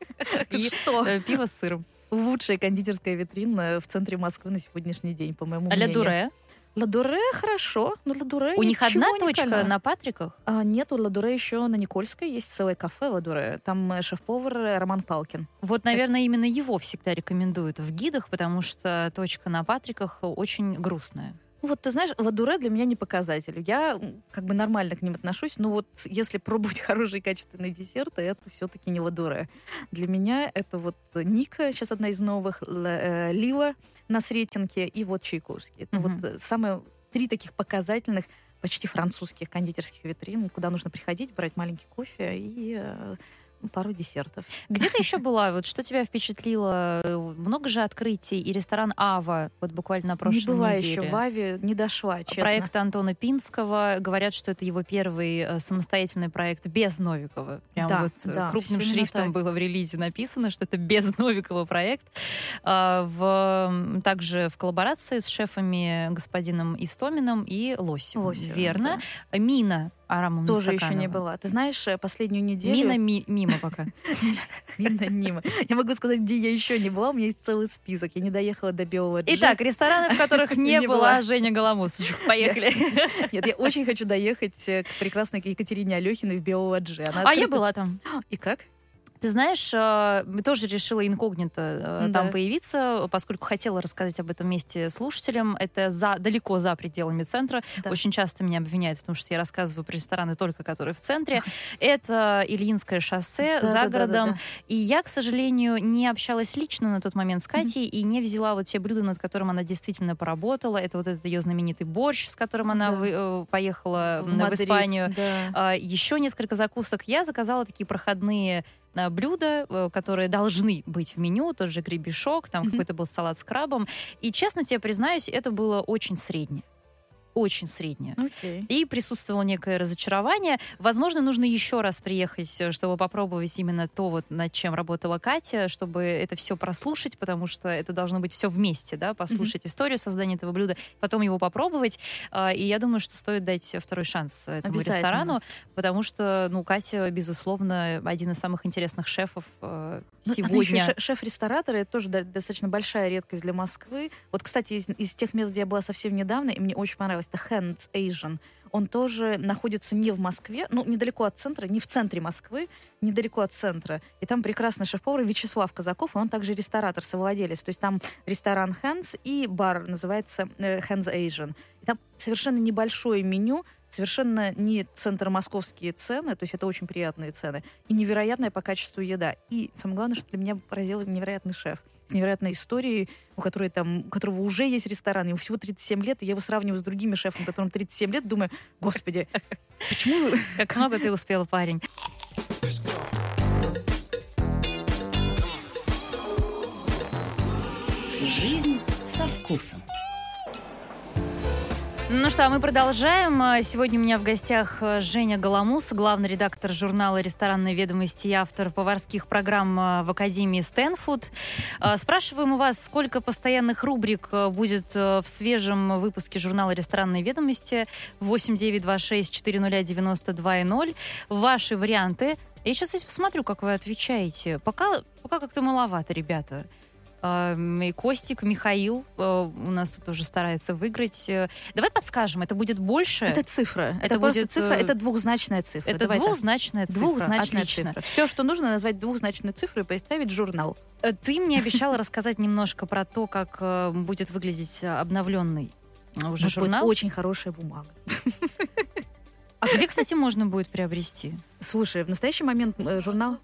Speaker 3: Ты [laughs]
Speaker 2: И,
Speaker 3: что?
Speaker 2: э, Пиво с сыром.
Speaker 3: Лучшая кондитерская витрина в центре Москвы на сегодняшний день, по моему
Speaker 2: А ля
Speaker 3: мнению.
Speaker 2: дуре?
Speaker 3: Ладуре хорошо, но Ладуре
Speaker 2: У них одна точка на Патриках?
Speaker 3: А, нет, у Ладуре еще на Никольской есть целое кафе Ладуре. Там э, шеф-повар э, Роман Палкин.
Speaker 2: Вот, наверное, именно его всегда рекомендуют в гидах, потому что точка на Патриках очень грустная.
Speaker 3: Вот ты знаешь, Ладуре для меня не показатель. Я как бы нормально к ним отношусь, но вот если пробовать [laughs] хорошие качественные десерты, это все-таки не Ладуре. Для меня это вот Ника, сейчас одна из новых, э, Лила на Сретенке и вот Чайковский. Это
Speaker 2: Мгм.
Speaker 3: вот э, самые три таких показательных почти французских кондитерских витрин, куда нужно приходить, брать маленький кофе и э, пару десертов.
Speaker 2: Где ты [laughs] еще была? Вот что тебя впечатлило? Много же открытий и ресторан Ава вот буквально на прошлой
Speaker 3: не была
Speaker 2: неделе.
Speaker 3: еще в Аве, не дошла, честно.
Speaker 2: Проект Антона Пинского. Говорят, что это его первый э, самостоятельный проект без Новикова. Прям
Speaker 3: Да,
Speaker 2: вот э,
Speaker 3: да,
Speaker 2: крупным шрифтом было в релизе написано, что это без [laughs] Новикова проект. А, в, также в коллаборации с шефами господином Истоминым и Лосевым.
Speaker 3: Лосевым,
Speaker 2: Верно. Мина Арама
Speaker 3: Тоже еще не была. Ты знаешь, э, последнюю неделю...
Speaker 2: Мина ми- мимо пока. [laughs]
Speaker 3: Мина Нима. Я могу сказать, где я еще не была. У меня есть целый список. Я не доехала до Белого Джи.
Speaker 2: Итак, рестораны, в которых [laughs] не, была. Женя Голомусович. [laughs] Поехали.
Speaker 3: Нет, я очень хочу доехать э, к прекрасной Екатерине Алехиной в Белого Джи.
Speaker 2: А я была там. [gasps]
Speaker 3: И как?
Speaker 2: Ты знаешь, э, тоже решила инкогнито э,
Speaker 3: Да.
Speaker 2: там появиться, поскольку хотела рассказать об этом месте слушателям. Это за, далеко за пределами центра.
Speaker 3: Да.
Speaker 2: Очень часто меня обвиняют в том, что я рассказываю про рестораны только которые в центре. Это Ильинское шоссе за
Speaker 3: Да-да-да-да-да.
Speaker 2: городом. И я, к сожалению, не общалась лично на тот момент с Катей и не взяла вот те блюда, над которым она действительно поработала. Это вот этот ее знаменитый борщ, с которым она
Speaker 3: Да.
Speaker 2: вы- э, поехала
Speaker 3: В
Speaker 2: в
Speaker 3: Мадрид,
Speaker 2: Испанию.
Speaker 3: да.
Speaker 2: А, Еще несколько закусок. Я заказала такие проходные блюда, э, которые должны быть в меню, тот же гребешок, там
Speaker 3: Мгм.
Speaker 2: какой-то был салат с крабом. И, честно тебе признаюсь, это было очень среднее. Очень среднее.
Speaker 3: Окей.
Speaker 2: И присутствовало некое разочарование. Возможно, нужно еще раз приехать, э, чтобы попробовать именно то, вот, над чем работала Катя, чтобы это все прослушать, потому что это должно быть все вместе, да, послушать историю создания этого блюда, потом его попробовать. А, И я думаю, что стоит дать второй шанс этому ресторану, потому что, ну, Катя, безусловно, один из самых интересных шефов [laughs]
Speaker 3: она
Speaker 2: сегодня.
Speaker 3: ше- шеф-ресторатора, это тоже достаточно большая редкость для Москвы. Вот, кстати, из, из тех мест, где я была совсем недавно, и мне очень понравилось, это Hands Asian. Он тоже находится не в Москве, ну, недалеко от центра, не в центре Москвы, недалеко от центра. И там прекрасный шеф-повар Вячеслав Казаков, и он также ресторатор, совладелец. То есть там ресторан Hands и бар называется э, Hands Asian. И там совершенно небольшое меню, совершенно не центр московские цены, то есть это очень приятные цены, и невероятная по качеству еда. И самое главное, что для меня поразил невероятный шеф с невероятной историей, у которой там, у которого уже есть ресторан, ему всего 37 лет, и я его сравниваю с другими шефами, которым 37 лет, думаю, господи, почему.
Speaker 2: Как много ты успел, парень.
Speaker 1: Жизнь со вкусом.
Speaker 2: Ну что, а мы продолжаем. Сегодня у меня в гостях э, Женя Голомус, главный редактор журнала «Ресторанные ведомости» и автор поварских программ э, в Академии Стэнфуд. А, Спрашиваем у вас, сколько постоянных рубрик э, будет э, в свежем выпуске журнала «Ресторанные ведомости» 8926-400-92-0. Ваши варианты. Я сейчас здесь посмотрю, как вы отвечаете. Пока, пока как-то маловато, ребята. А, м, И Костик, Михаил э, у нас тут уже старается выиграть. Э, Давай подскажем, это будет больше?
Speaker 3: Это цифра. Это,
Speaker 2: Это
Speaker 3: просто
Speaker 2: будет,
Speaker 3: цифра,
Speaker 2: э,
Speaker 3: это двухзначная цифра.
Speaker 2: это
Speaker 3: Давай так.
Speaker 2: двухзначная цифра.
Speaker 3: Двухзначная
Speaker 2: Отлично.
Speaker 3: цифра. Все, что нужно, назвать двухзначную цифру и представить журнал.
Speaker 2: Ты мне обещала рассказать немножко про то, как будет выглядеть обновленный уже
Speaker 3: Может быть,
Speaker 2: журнал.
Speaker 3: очень хорошая бумага.
Speaker 2: А где, кстати, можно будет приобрести?
Speaker 3: Слушай, в настоящий момент журнал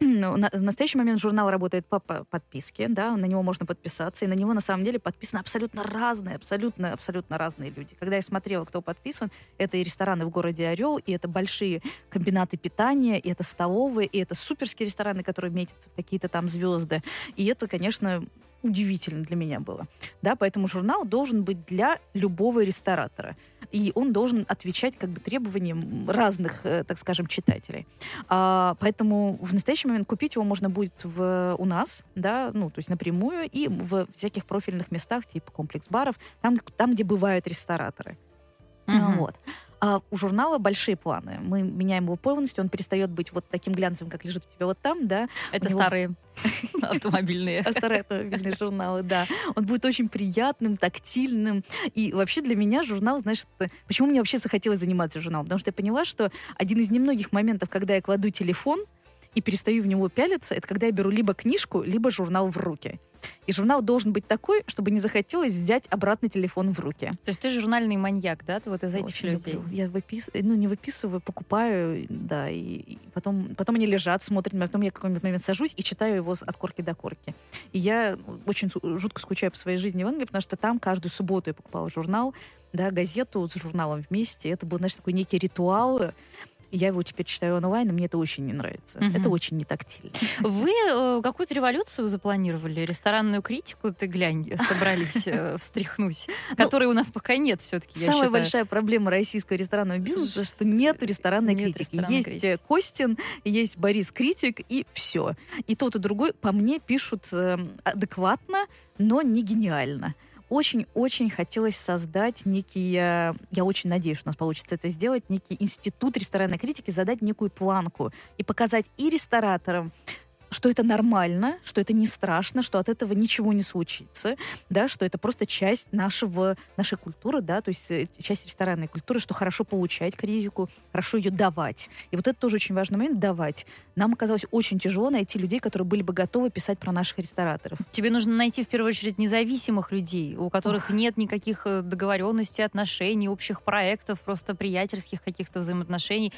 Speaker 3: на- в настоящий момент журнал работает по по подписке, да, на него можно подписаться, и на него на самом деле подписаны абсолютно разные, абсолютно, абсолютно разные люди. Когда я смотрела, кто подписан, это и рестораны в городе Орел, и это большие комбинаты питания, и это столовые, и это суперские рестораны, которые метятся какие-то там звезды. И это, конечно, удивительно для меня было. Да, поэтому журнал должен быть для любого ресторатора. И он должен отвечать как бы требованиям разных, э, так скажем, читателей. А, поэтому в настоящий момент купить его можно будет в, у нас, да, ну, то есть напрямую, и в всяких профильных местах, типа комплекс баров, там, там где бывают рестораторы.
Speaker 2: Мгм.
Speaker 3: Вот. А у журнала большие планы. Мы меняем его полностью, он перестает быть вот таким глянцевым, как лежит у тебя вот там, да.
Speaker 2: Это
Speaker 3: него-
Speaker 2: старые [laughs] автомобильные.
Speaker 3: А старые автомобильные журналы, да. Он будет очень приятным, тактильным. И вообще для меня журнал, знаешь, это- почему мне вообще захотелось заниматься журналом? Потому что я поняла, что один из немногих моментов, когда я кладу телефон и перестаю в него пялиться, это когда я беру либо книжку, либо журнал в руки. И журнал должен быть такой, чтобы не захотелось взять обратно телефон в руки.
Speaker 2: То есть ты журнальный маньяк, да? Ты вот из этих
Speaker 3: Очень
Speaker 2: людей.
Speaker 3: люблю. Я выписываю, ну не выписываю, покупаю, да, и, и потом, потом они лежат, смотрят, потом я в какой-нибудь момент сажусь и читаю его от корки до корки. И я очень жутко скучаю по своей жизни в Англии, потому что там каждую субботу я покупала журнал, да, газету с журналом вместе. Это был, знаешь, такой некий ритуал. Я его теперь читаю онлайн, и мне это очень не нравится.
Speaker 2: Мгм.
Speaker 3: Это очень не тактильно.
Speaker 2: Вы э, какую-то революцию запланировали? Ресторанную критику, ты глянь, собрались э, [laughs] встряхнуть, которой у нас пока нет все-таки,
Speaker 3: Самая большая проблема российского ресторанного бизнеса, что нет ресторанной критики. есть э, Костин, есть Борис Критик, и все. И тот, и другой по мне пишут э, адекватно, но не гениально. Очень-очень хотелось создать некий, э, я очень надеюсь, что у нас получится это сделать, некий институт ресторанной критики, задать некую планку и показать и рестораторам, что это нормально, что это не страшно, что от этого ничего не случится, да, что это просто часть нашего, нашей культуры, да, то есть э, часть ресторанной культуры, что хорошо получать критику, хорошо ее давать. И вот это тоже очень важный момент — давать. Нам оказалось очень тяжело найти людей, которые были бы готовы писать про наших рестораторов.
Speaker 2: Тебе нужно найти в первую очередь независимых людей, у которых нет никаких э, договоренностей, отношений, общих проектов, просто приятельских каких-то взаимоотношений.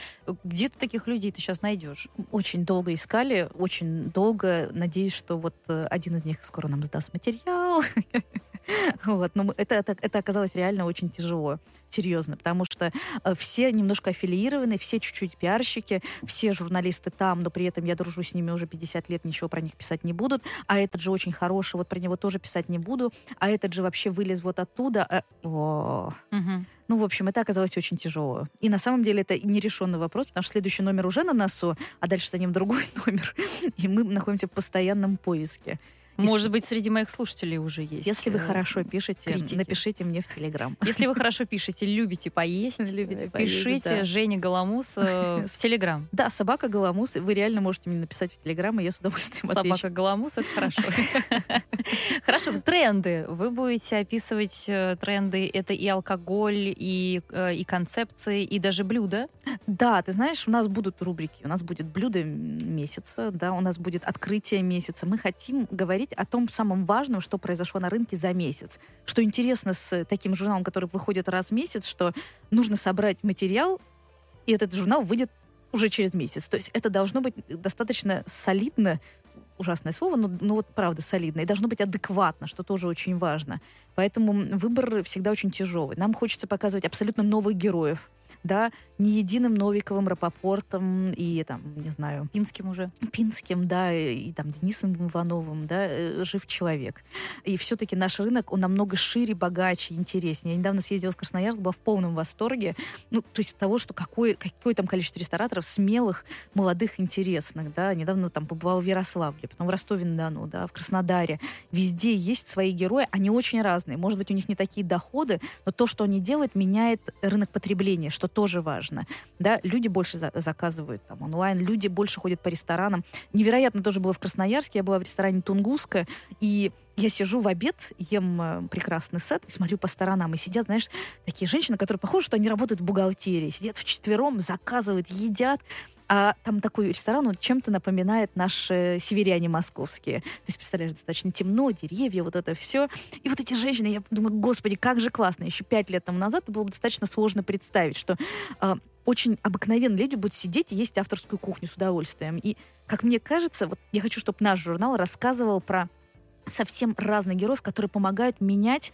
Speaker 2: Где ты таких людей ты сейчас найдешь?
Speaker 3: Очень долго искали, очень долго. Надеюсь, что вот э, один из них скоро нам сдаст материал. [laughs] [laughs] Вот, но это, это, это оказалось реально очень тяжело, серьезно, потому что э, все немножко аффилированы, все чуть-чуть пиарщики, все журналисты там, но при этом я дружу с ними уже 50 лет, ничего про них писать не будут, а этот же очень хороший, вот про него тоже писать не буду, а этот же вообще вылез вот оттуда. э, о.
Speaker 2: Мгм.
Speaker 3: Ну, в общем, это оказалось очень тяжело. И на самом деле это нерешенный вопрос, потому что следующий номер уже на носу, а дальше за ним другой [laughs] номер, и мы находимся в постоянном поиске.
Speaker 2: Может быть, среди моих слушателей уже есть.
Speaker 3: Если вы
Speaker 2: э,
Speaker 3: хорошо пишете,
Speaker 2: критики.
Speaker 3: напишите мне в Телеграм.
Speaker 2: Если вы [laughs] хорошо пишете, любите поесть, [laughs]
Speaker 3: Любите
Speaker 2: э,
Speaker 3: поесть,
Speaker 2: пишите
Speaker 3: да.
Speaker 2: Жене Галамус э, [laughs] в Телеграм.
Speaker 3: Да, собака Галамус. Вы реально можете мне написать в Телеграм, и я с удовольствием отвечу.
Speaker 2: Собака Галамус, это хорошо. Хорошо, тренды. Вы будете описывать э, тренды. Это и алкоголь, и, и концепции, и даже блюда.
Speaker 3: Да, ты знаешь, у нас будут рубрики, у нас будет блюдо месяца, да, у нас будет открытие месяца. Мы хотим говорить о том самом важном, что произошло на рынке за месяц. Что интересно с таким журналом, который выходит раз в месяц, что нужно собрать материал, и этот журнал выйдет уже через месяц. То есть это должно быть достаточно солидно, ужасное слово, но, но вот правда солидно, и должно быть адекватно, что тоже очень важно. Поэтому выбор всегда очень тяжелый. Нам хочется показывать абсолютно новых героев, да, не единым Новиковым, Рапопортом и там, не знаю,
Speaker 2: Пинским уже.
Speaker 3: Пинским, да, и, и там Денисом Ивановым, да, э, жив человек. И все-таки наш рынок, он намного шире, богаче, интереснее. Я недавно съездила в Красноярск, была в полном восторге, ну, то есть того, что какое, какое там количество рестораторов смелых, молодых, интересных, да. Недавно там побывала в Ярославле, потом в Ростове-на-Дону, да, в Краснодаре. Везде есть свои герои, они очень разные. Может быть, у них не такие доходы, но то, что они делают, меняет рынок потребления, что тоже важно. Да, люди больше за- заказывают там онлайн, люди больше ходят по ресторанам. Невероятно тоже было в Красноярске, я была в ресторане Тунгуска, и я сижу в обед, ем э, прекрасный сет смотрю по сторонам. И сидят, знаешь, такие женщины, которые похожи, что они работают в бухгалтерии. Сидят вчетвером, заказывают, едят. А там такой ресторан, он чем-то напоминает наши северяне московские. То есть, представляешь, достаточно темно, деревья, вот это все. И вот эти женщины, я думаю, господи, как же классно. Еще пять лет тому назад было бы достаточно сложно представить, что а, очень обыкновенные люди будут сидеть и есть авторскую кухню с удовольствием. И, как мне кажется, вот я хочу, чтобы наш журнал рассказывал про совсем разных героев, которые помогают менять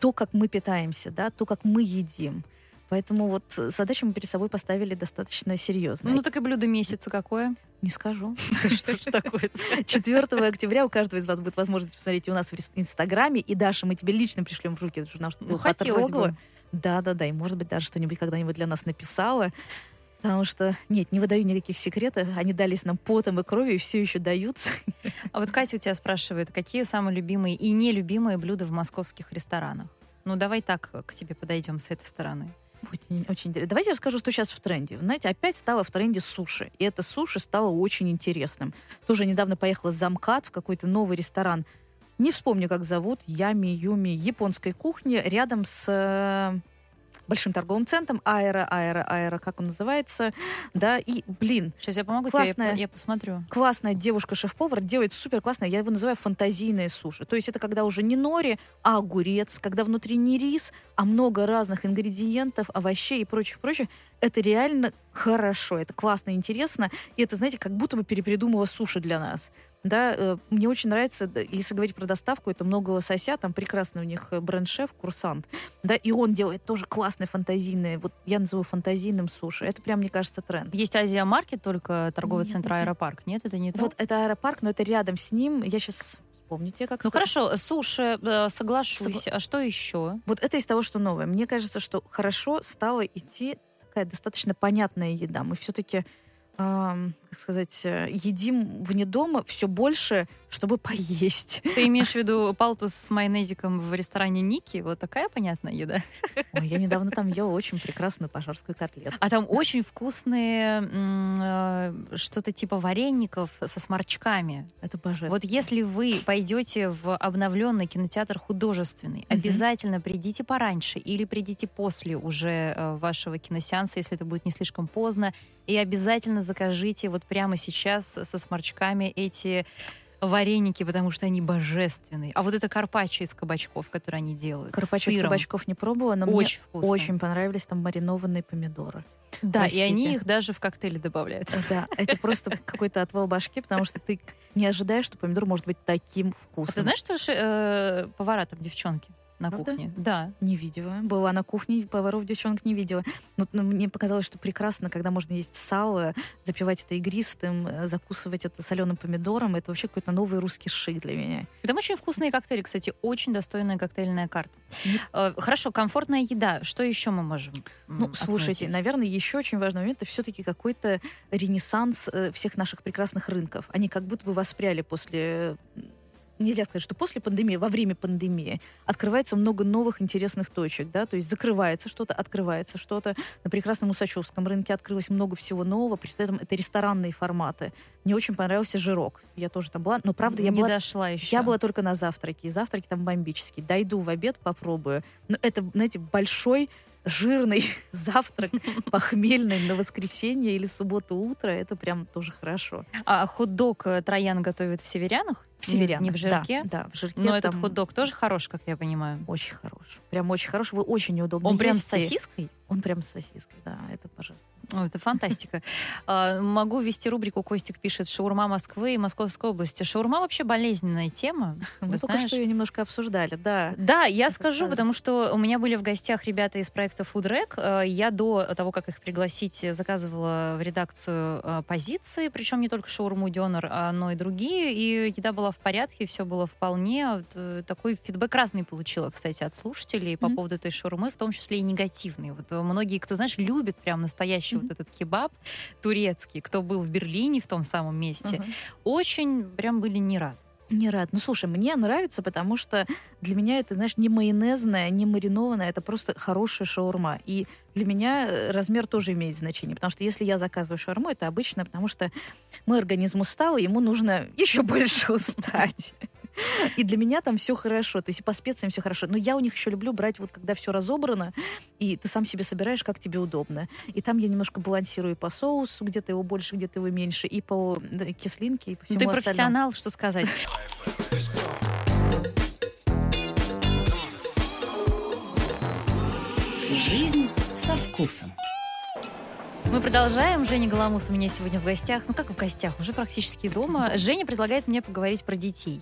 Speaker 3: то, как мы питаемся, да, то, как мы едим. Поэтому вот задачу мы перед собой поставили достаточно серьезно.
Speaker 2: Ну, так и блюдо месяца какое?
Speaker 3: Не скажу. [laughs]
Speaker 2: Да что ж такое
Speaker 3: 4 октября у каждого из вас будет возможность посмотреть у нас в Инстаграме. И, Даша, мы тебе лично пришлем в руки этот журнал, чтобы
Speaker 2: Ну, хотелось бы.
Speaker 3: Да-да-да, и, может быть, даже что-нибудь когда-нибудь для нас написала. Потому что, нет, не выдаю никаких секретов. Они дались нам потом и кровью, и все еще даются. [laughs]
Speaker 2: А вот Катя у тебя спрашивает, какие самые любимые и нелюбимые блюда в московских ресторанах? Ну, давай так к тебе подойдем с этой стороны.
Speaker 3: Очень, очень интересно. Давайте я расскажу, что сейчас в тренде. Знаете, опять стало в тренде суши. И это суши стало очень интересным. Тоже недавно поехала за МКАД в какой-то новый ресторан. Не вспомню, как зовут. Ями, Юми. Японской кухни рядом с э, большим торговым центром. Аэро, аэро, аэро, как он называется. Да, и, блин,
Speaker 2: Сейчас я помогу
Speaker 3: Классная.
Speaker 2: тебе, я, я посмотрю.
Speaker 3: классная девушка-шеф-повар делает супер классное, я его называю фантазийные суши. То есть это когда уже не нори, а огурец, когда внутри не рис, а много разных ингредиентов, овощей и прочих-прочих. Это реально хорошо, это классно, интересно. И это, знаете, как будто бы перепридумала суши для нас. Да, э, мне очень нравится, если говорить про доставку, это много лосося, там прекрасный у них э, бренд-шеф, курсант, да, и он делает тоже классные фантазийные, вот я называю фантазийным суши. Это прям, мне кажется, тренд.
Speaker 2: Есть Азия-маркет, только торговый
Speaker 3: Нет,
Speaker 2: центр. Аэропарк. Нет, это не то?
Speaker 3: Вот это аэропарк, но это рядом с ним. Я сейчас вспомню тебе, как
Speaker 2: Ну
Speaker 3: сказать.
Speaker 2: хорошо, суши, э, соглашусь. А что еще?
Speaker 3: Вот это из того, что новое. Мне кажется, что хорошо стало идти такая достаточно понятная еда. Мы все-таки, как сказать, э, едим вне дома все больше, чтобы поесть.
Speaker 2: Ты имеешь в виду палтус с майонезиком в ресторане Ники? Вот такая понятная еда?
Speaker 3: Ой, я недавно там ела очень прекрасную пожарскую котлету.
Speaker 2: А там очень вкусные э, что-то типа вареников со сморчками.
Speaker 3: Это божественно.
Speaker 2: Вот если вы пойдете в обновленный кинотеатр художественный, обязательно придите пораньше или придите после уже э, вашего киносеанса, если это будет не слишком поздно, и обязательно закажите вот прямо сейчас со сморчками эти вареники, потому что они божественные. А вот это карпаччо из кабачков, которые они делают.
Speaker 3: Карпаччо из кабачков не пробовала, но
Speaker 2: Очень
Speaker 3: мне
Speaker 2: вкусно.
Speaker 3: очень понравились там маринованные помидоры.
Speaker 2: Да,
Speaker 3: Простите.
Speaker 2: и они их даже в коктейли добавляют.
Speaker 3: Да, это [laughs] просто какой-то отвал башки, потому что ты не ожидаешь, что помидор может быть таким
Speaker 2: А
Speaker 3: вкусным.
Speaker 2: ты знаешь, что ши- э, повара там девчонки? На
Speaker 3: Правда?
Speaker 2: кухне. Да.
Speaker 3: Не видела. Была на кухне, поваров девчонок не видела. Но ну, мне показалось, что прекрасно, когда можно есть сало, запивать это игристым, э, закусывать это соленым помидором. Это вообще какой-то новый русский шик для меня.
Speaker 2: Там очень вкусные коктейли, кстати, очень достойная коктейльная карта. Э, Хорошо, комфортная еда. Что еще мы можем?
Speaker 3: Ну, слушайте, наверное, еще очень важный момент это все-таки какой-то ренессанс э, всех наших прекрасных рынков. Они как будто бы воспряли после Нельзя сказать, что после пандемии, во время пандемии открывается много новых интересных точек, да, то есть закрывается что-то, открывается что-то. На прекрасном Усачевском рынке открылось много всего нового, при этом это ресторанные форматы. Мне очень понравился жирок, я тоже там была, но правда я
Speaker 2: не
Speaker 3: была
Speaker 2: дошла еще.
Speaker 3: я была только на завтраке, и завтраки там бомбические. Дойду в обед, попробую. Но это, знаете, большой жирный [laughs] завтрак, похмельный на воскресенье или субботу утро, это прям тоже хорошо.
Speaker 2: А хот-дог э, Троян готовит в северянах?
Speaker 3: В северянах,
Speaker 2: Не в жирке?
Speaker 3: Да, да, в жирке.
Speaker 2: Но этот
Speaker 3: там
Speaker 2: хот-дог тоже хорош, как я понимаю.
Speaker 3: Очень хороший. Прям очень хороший. Вы очень неудобно
Speaker 2: Он прям с сосиской?
Speaker 3: Он прям с сосиской, да, это пожалуйста.
Speaker 2: О, это фантастика. [laughs] А, Могу ввести рубрику «Костик пишет шаурма Москвы и Московской области». Шаурма вообще болезненная тема.
Speaker 3: Мы только что ее немножко обсуждали, да.
Speaker 2: Да, я скажу, потому что у меня были в гостях ребята из проекта Food Rec. Э, Я до того, как их пригласить, заказывала в редакцию э, позиции, причем не только шаурму Дёнер, а, но и другие. И еда была в порядке, все было вполне. Э, Такой фидбэк разный получила, кстати, от слушателей по поводу этой шаурмы, в том числе и негативный. Вот э, многие, кто, знаешь, любит прям настоящий
Speaker 3: Мгм.
Speaker 2: вот этот кебаб турецкий, кто был в Берлине в том самом месте,
Speaker 3: Ага.
Speaker 2: очень прям были не рады.
Speaker 3: Не рад. Ну, слушай, мне нравится, потому что для меня это, знаешь, не майонезная, не маринованная, это просто хорошая шаурма. И для меня э, размер тоже имеет значение, потому что если я заказываю шаурму, это обычно, потому что мой организм устал, и ему нужно [laughs] еще больше устать. И для меня там все хорошо, то есть и по специям все хорошо. Но я у них еще люблю брать вот когда все разобрано, и ты сам себе собираешь, как тебе удобно. И там я немножко балансирую и по соусу, где-то его больше, где-то его меньше, и по кислинке, и по
Speaker 2: Ну,
Speaker 3: всему
Speaker 2: Ты
Speaker 3: остальному.
Speaker 2: профессионал, что сказать.
Speaker 1: Жизнь со вкусом.
Speaker 2: Мы продолжаем. Женя Голомус у меня сегодня в гостях. Ну как в гостях? Уже практически дома. Женя предлагает мне поговорить про детей.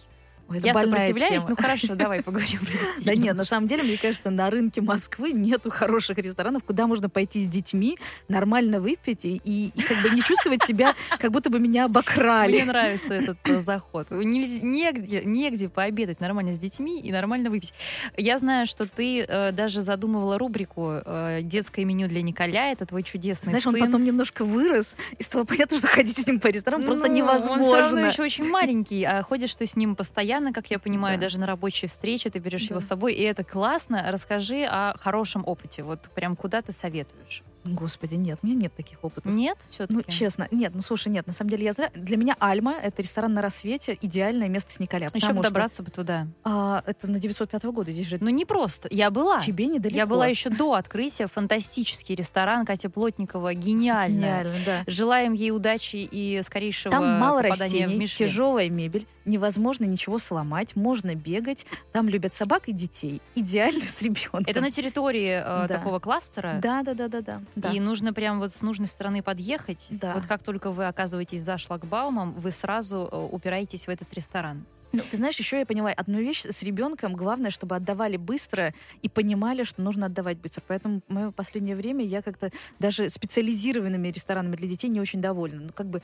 Speaker 3: Ой,
Speaker 2: Я сопротивляюсь.
Speaker 3: тема.
Speaker 2: Ну хорошо, давай поговорим про [laughs] детей.
Speaker 3: Да нет, на самом деле, мне кажется, на рынке Москвы нету хороших ресторанов, куда можно пойти с детьми, нормально выпить и, и- и как бы не чувствовать себя, как будто бы меня
Speaker 2: Мне
Speaker 3: обокрали.
Speaker 2: нравится этот э, заход. Нельзя- негде, негде пообедать нормально с детьми и нормально выпить. Я знаю, что ты э, даже задумывала рубрику э, «Детское меню для Николя». Это твой чудесный
Speaker 3: Знаешь, он потом немножко вырос, и стало понятно, что ходить с ним по ресторанам просто
Speaker 2: Ну, Он все равно
Speaker 3: невозможно.
Speaker 2: еще очень маленький, а ходишь ты с ним постоянно, как я понимаю,
Speaker 3: Да.
Speaker 2: даже на рабочие встречи ты берешь его
Speaker 3: Да.
Speaker 2: с собой, и это классно. Расскажи о хорошем опыте. Вот прям куда ты советуешь?
Speaker 3: Господи, нет, у меня нет таких опытов.
Speaker 2: Нет, все-таки?
Speaker 3: Ну, честно, нет, ну слушай, нет, на самом деле я знаю, для меня Альма это ресторан на рассвете, идеальное место с Николя.
Speaker 2: Еще бы
Speaker 3: что,
Speaker 2: добраться бы туда.
Speaker 3: а, это на 905 года, здесь же
Speaker 2: Ну не просто. Я была.
Speaker 3: тебе недалеко.
Speaker 2: Я была еще до открытия. Фантастический ресторан. Катя Плотникова гениальная.
Speaker 3: Гениально, да.
Speaker 2: Желаем ей удачи и скорейшего
Speaker 3: Там мало
Speaker 2: попадания в
Speaker 3: растений,
Speaker 2: Мишлен.
Speaker 3: тяжелая мебель, невозможно ничего сломать, можно бегать. Там любят собак и детей. Идеально с ребенком.
Speaker 2: Это на территории э,
Speaker 3: Да.
Speaker 2: такого кластера.
Speaker 3: Да, да, да, да, да. да.
Speaker 2: И нужно прям вот с нужной стороны подъехать.
Speaker 3: Да.
Speaker 2: Вот как только вы оказываетесь за шлагбаумом, вы сразу э, упираетесь в этот ресторан.
Speaker 3: Ну, ты знаешь, еще я поняла одну вещь с ребенком. Главное, чтобы отдавали быстро и понимали, что нужно отдавать быстро. Поэтому в мое последнее время я как-то даже специализированными ресторанами для детей не очень довольна. Ну, как бы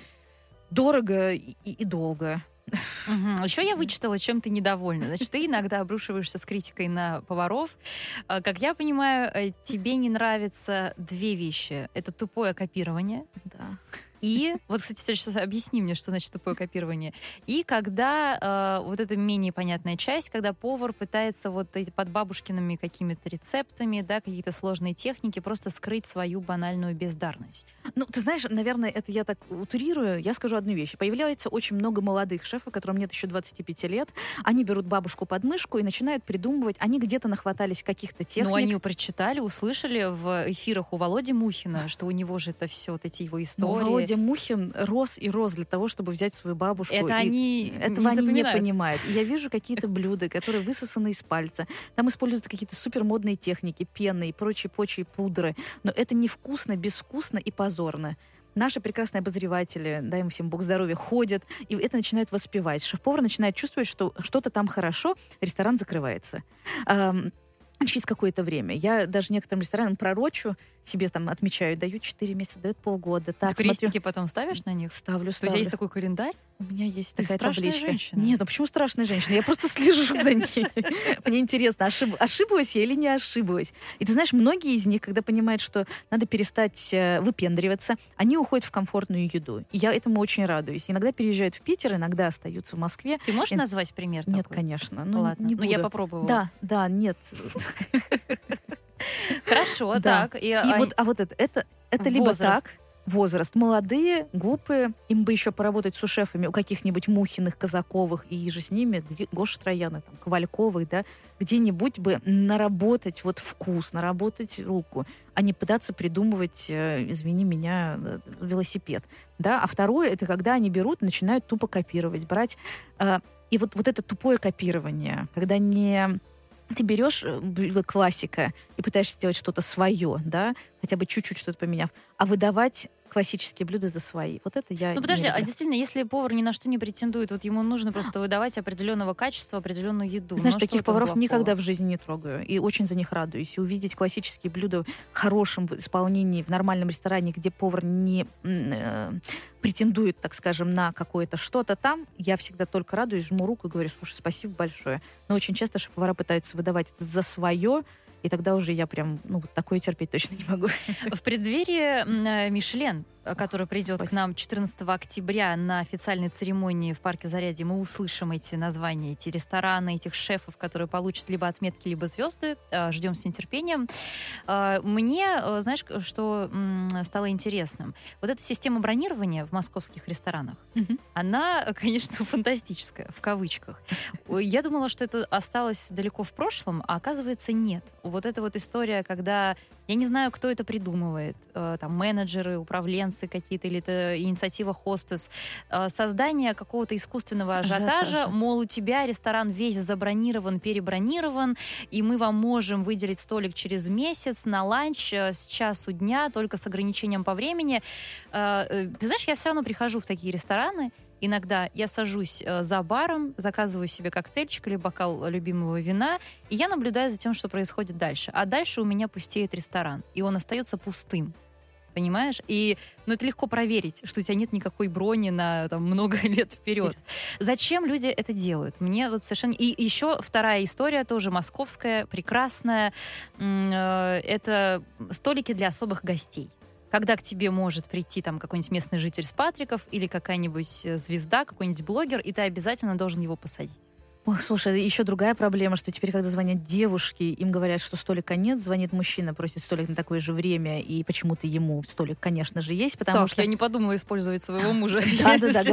Speaker 3: дорого и, и- и долго.
Speaker 2: Еще я вычитала, чем ты недовольна. Значит, ты иногда обрушиваешься с критикой на поваров. А, Как я понимаю, э, тебе не нравятся две вещи. Это тупое копирование.
Speaker 3: Да.
Speaker 2: И, вот, кстати, ты сейчас объясни мне, что значит тупое копирование. И когда э, вот эта менее понятная часть, когда повар пытается вот под бабушкиными какими-то рецептами, да, какие-то сложные техники, просто скрыть свою банальную бездарность.
Speaker 3: Ну, ты знаешь, наверное, это я так утрирую. Я скажу одну вещь. Появляется очень много молодых шефов, которым нет еще 25 лет. Они берут бабушку под мышку и начинают придумывать. Они где-то нахватались каких-то техник.
Speaker 2: Ну, они прочитали, услышали в эфирах у Володи Мухина, что у него же это все, вот эти его
Speaker 3: Но
Speaker 2: истории.
Speaker 3: Володя Мухин рос и рос для того, чтобы взять свою бабушку.
Speaker 2: это они
Speaker 3: Этого
Speaker 2: не
Speaker 3: они не понимают. И я вижу какие-то блюда, которые высосаны из пальца. Там используются какие-то супермодные техники, пены и прочие-прочие пудры. Но это невкусно, безвкусно и позорно. наши прекрасные обозреватели, дай им всем бог здоровья, ходят, и это начинают воспевать. Шеф-повар начинает чувствовать, что что-то там хорошо, ресторан закрывается. Ам, через какое-то время. Я даже некоторым ресторанам пророчу, себе там отмечаю, даю 4 месяца, дают полгода. Так,
Speaker 2: Ты крестики потом ставишь на них?
Speaker 3: Ставлю,
Speaker 2: То есть
Speaker 3: ставлю.
Speaker 2: есть такой календарь?
Speaker 3: У меня есть
Speaker 2: Ты
Speaker 3: такая
Speaker 2: страшная
Speaker 3: табличка.
Speaker 2: женщина.
Speaker 3: Нет, ну почему страшная женщина? Я просто слежу за ней. [laughs] Мне интересно, ошиб- ошиблась я или не ошиблась. И ты знаешь, многие из них, когда понимают, что надо перестать э, выпендриваться, они уходят в комфортную еду. И я этому очень радуюсь. Иногда переезжают в Питер, иногда остаются в Москве.
Speaker 2: Ты можешь назвать пример
Speaker 3: Нет,
Speaker 2: такой?
Speaker 3: конечно. Ну,
Speaker 2: Ладно,
Speaker 3: не
Speaker 2: ну я
Speaker 3: буду.
Speaker 2: попробовала.
Speaker 3: Да, да, нет. [laughs]
Speaker 2: Хорошо,
Speaker 3: Да.
Speaker 2: так. И,
Speaker 3: И
Speaker 2: а,
Speaker 3: вот, а вот это, это, это либо так, возраст. Молодые, глупые, им бы еще поработать с шефами у каких-нибудь Мухиных, Казаковых и же с ними, Гоша Трояна, там, Ковальковых, да, где-нибудь бы наработать вот вкус, наработать руку, а не пытаться придумывать, э, извини меня, э, велосипед. Да? А второе, это когда они берут, начинают тупо копировать, брать. э, и вот, вот это тупое копирование, когда не ты берешь э, классика и пытаешься сделать что-то свое, да, хотя бы чуть-чуть что-то поменяв, а выдавать классические блюда за свои. Вот это я
Speaker 2: Ну подожди, а действительно, если повар ни на что не претендует, вот ему нужно просто [gasps] выдавать определенного качества, определенную еду.
Speaker 3: Знаешь,
Speaker 2: Ну, а что в
Speaker 3: таких поваров
Speaker 2: плохого?
Speaker 3: никогда в жизни не трогаю. И очень за них радуюсь. И увидеть классические блюда в хорошем исполнении, в нормальном ресторане, где повар не э, претендует, так скажем, на какое-то что-то там, я всегда только радуюсь, жму руку и говорю, слушай, спасибо большое. Но очень часто шеф-повара пытаются выдавать это за свое, и тогда уже я прям, ну, такое терпеть точно не могу.
Speaker 2: В преддверии э, Мишлен, который придет к нам 14 октября на официальной церемонии в парке Зарядье, мы услышим эти названия, эти рестораны, этих шефов, которые получат либо отметки, либо звезды. Э, Ждем с нетерпением. Э, Мне, э, знаешь, что стало интересным? Вот эта система бронирования в московских ресторанах, она, э, конечно, [laughs] фантастическая, в кавычках. Я думала, что это осталось далеко в прошлом, а оказывается нет. Вот эта вот история, когда я не знаю, кто это придумывает, э, там менеджеры, управленцы какие-то, или это инициатива хостес, э, создание какого-то искусственного ажиотажа,
Speaker 3: Ажиотажа.
Speaker 2: мол, у тебя ресторан весь забронирован, перебронирован, и мы вам можем выделить столик через месяц на ланч э, с часу дня, только с ограничением по времени. Ты знаешь, я все равно прихожу в такие рестораны, Иногда я сажусь э, за баром, заказываю себе коктейльчик или бокал любимого вина, и я наблюдаю за тем, что происходит дальше. А дальше у меня пустеет ресторан, и он остается пустым. Понимаешь? И ну, это легко проверить, что у тебя нет никакой брони на там, много [laughs] лет вперед. Зачем люди это делают? Мне вот совершенно... И еще вторая история, тоже московская, прекрасная. Э, Это столики для особых гостей когда к тебе может прийти там какой-нибудь местный житель с Патриков или какая-нибудь э, звезда, какой-нибудь блогер, и ты обязательно должен его посадить.
Speaker 3: Ой, слушай, еще другая проблема, что теперь, когда звонят девушки, им говорят, что столика нет, звонит мужчина, просит столик на такое же время, и почему-то ему столик, конечно же, есть, потому
Speaker 2: так,
Speaker 3: что...
Speaker 2: я не подумала использовать своего мужа.
Speaker 3: Да,
Speaker 2: если
Speaker 3: да, да,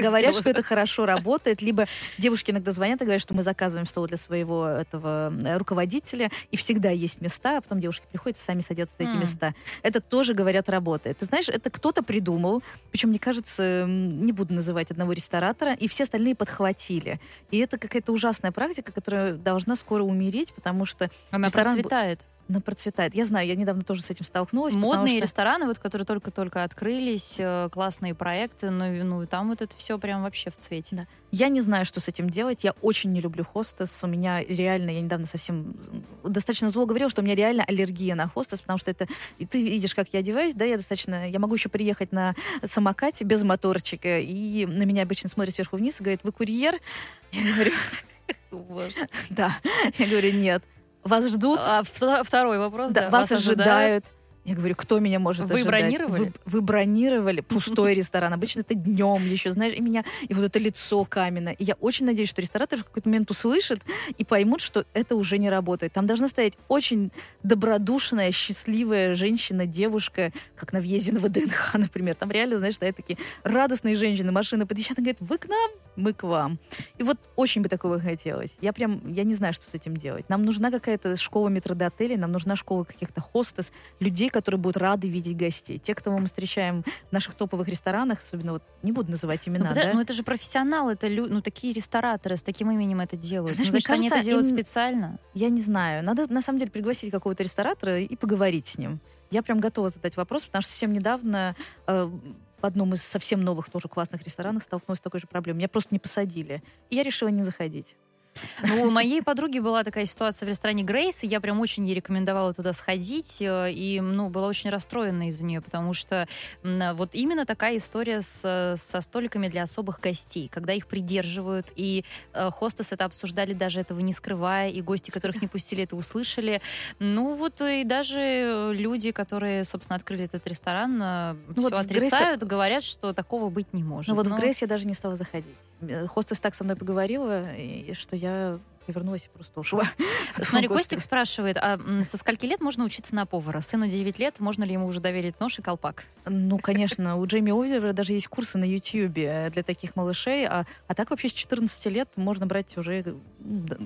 Speaker 3: говорят, что, это хорошо работает. Либо девушки иногда звонят и говорят, что мы заказываем стол для своего этого э, руководителя, и всегда есть места, а потом девушки приходят и сами садятся на эти места. Это тоже, говорят, работает. Ты знаешь, это кто-то придумал, причем, мне кажется, не буду называть одного ресторатора, и все остальные подхватили. И это какая-то ужасная практика, которая должна скоро умереть, потому что
Speaker 2: Она
Speaker 3: ресторан
Speaker 2: процветает.
Speaker 3: Она процветает. Я знаю, я недавно тоже с этим столкнулась.
Speaker 2: Модные
Speaker 3: что-
Speaker 2: рестораны, вот, которые только-только открылись, э, классные проекты, ну, ну, и там вот это все прям вообще в цвете.
Speaker 3: Да. Я не знаю, что с этим делать. Я очень не люблю хостес. У меня реально, я недавно совсем достаточно зло говорила, что у меня реально аллергия на хостес, потому что это... И ты видишь, как я одеваюсь, да, я достаточно... Я могу еще приехать на самокате без моторчика, и на меня обычно смотрят сверху вниз и говорят, вы курьер? Я говорю, [laughs] да. Я говорю, нет. Вас ждут,
Speaker 2: А вто- второй вопрос,
Speaker 3: да,
Speaker 2: да,
Speaker 3: вас ожидают. Я говорю, кто меня может
Speaker 2: Вы
Speaker 3: ожидать?
Speaker 2: бронировали?
Speaker 3: Вы, вы бронировали пустой ресторан. Обычно это днем еще, знаешь, и меня, и вот это лицо каменное. И я очень надеюсь, что ресторатор в какой-то момент услышит и поймут, что это уже не работает. Там должна стоять очень добродушная, счастливая женщина, девушка, как на въезде на ВДНХ, [laughs] например. Там реально, знаешь, стоят такие радостные женщины, машина подъезжает, она говорит, вы к нам, мы к вам. И вот очень бы такого хотелось. Я прям, я не знаю, что с этим делать. Нам нужна какая-то школа метродотелей, нам нужна школа каких-то хостес, людей, которые будут рады видеть гостей. Те, кого мы встречаем в наших топовых ресторанах, особенно вот, не буду называть
Speaker 2: Ну,
Speaker 3: имена,
Speaker 2: подо-
Speaker 3: да?
Speaker 2: ну, это же профессионалы, это лю- ну, такие рестораторы с таким именем это делают.
Speaker 3: Знаешь,
Speaker 2: ну, значит, они это
Speaker 3: кажется,
Speaker 2: делают
Speaker 3: им-
Speaker 2: специально.
Speaker 3: Я не знаю. Надо, на самом деле, пригласить какого-то ресторатора и поговорить с ним. Я прям готова задать вопрос, потому что совсем недавно э, в одном из совсем новых тоже классных ресторанов столкнулась с такой же проблемой. Меня просто не посадили. И я решила не заходить.
Speaker 2: Ну, у моей подруги была такая ситуация в ресторане Грейс, и я прям очень ей рекомендовала туда сходить, э, и, ну, была очень расстроена из-за нее, потому что вот именно такая история с, со столиками для особых гостей, когда их придерживают, и э, хостес это обсуждали, даже этого не скрывая, и гости, которых не пустили, это услышали. Ну, вот и даже люди, которые, собственно, открыли этот ресторан, э, ну, все вот отрицают, Грейс... говорят, что такого быть не может.
Speaker 3: Ну, вот Но... в Грейс я даже не стала заходить. Хостес так со мной поговорила, и, что я вернулась и просто ушла.
Speaker 2: Смотри, Костик спрашивает, а со скольки лет можно учиться на повара? Сыну 9 лет, можно ли ему уже доверить нож и колпак?
Speaker 3: Ну, конечно, у Джейми Оливера даже есть курсы на YouTube для таких малышей, а, а так вообще с 14 лет можно брать уже,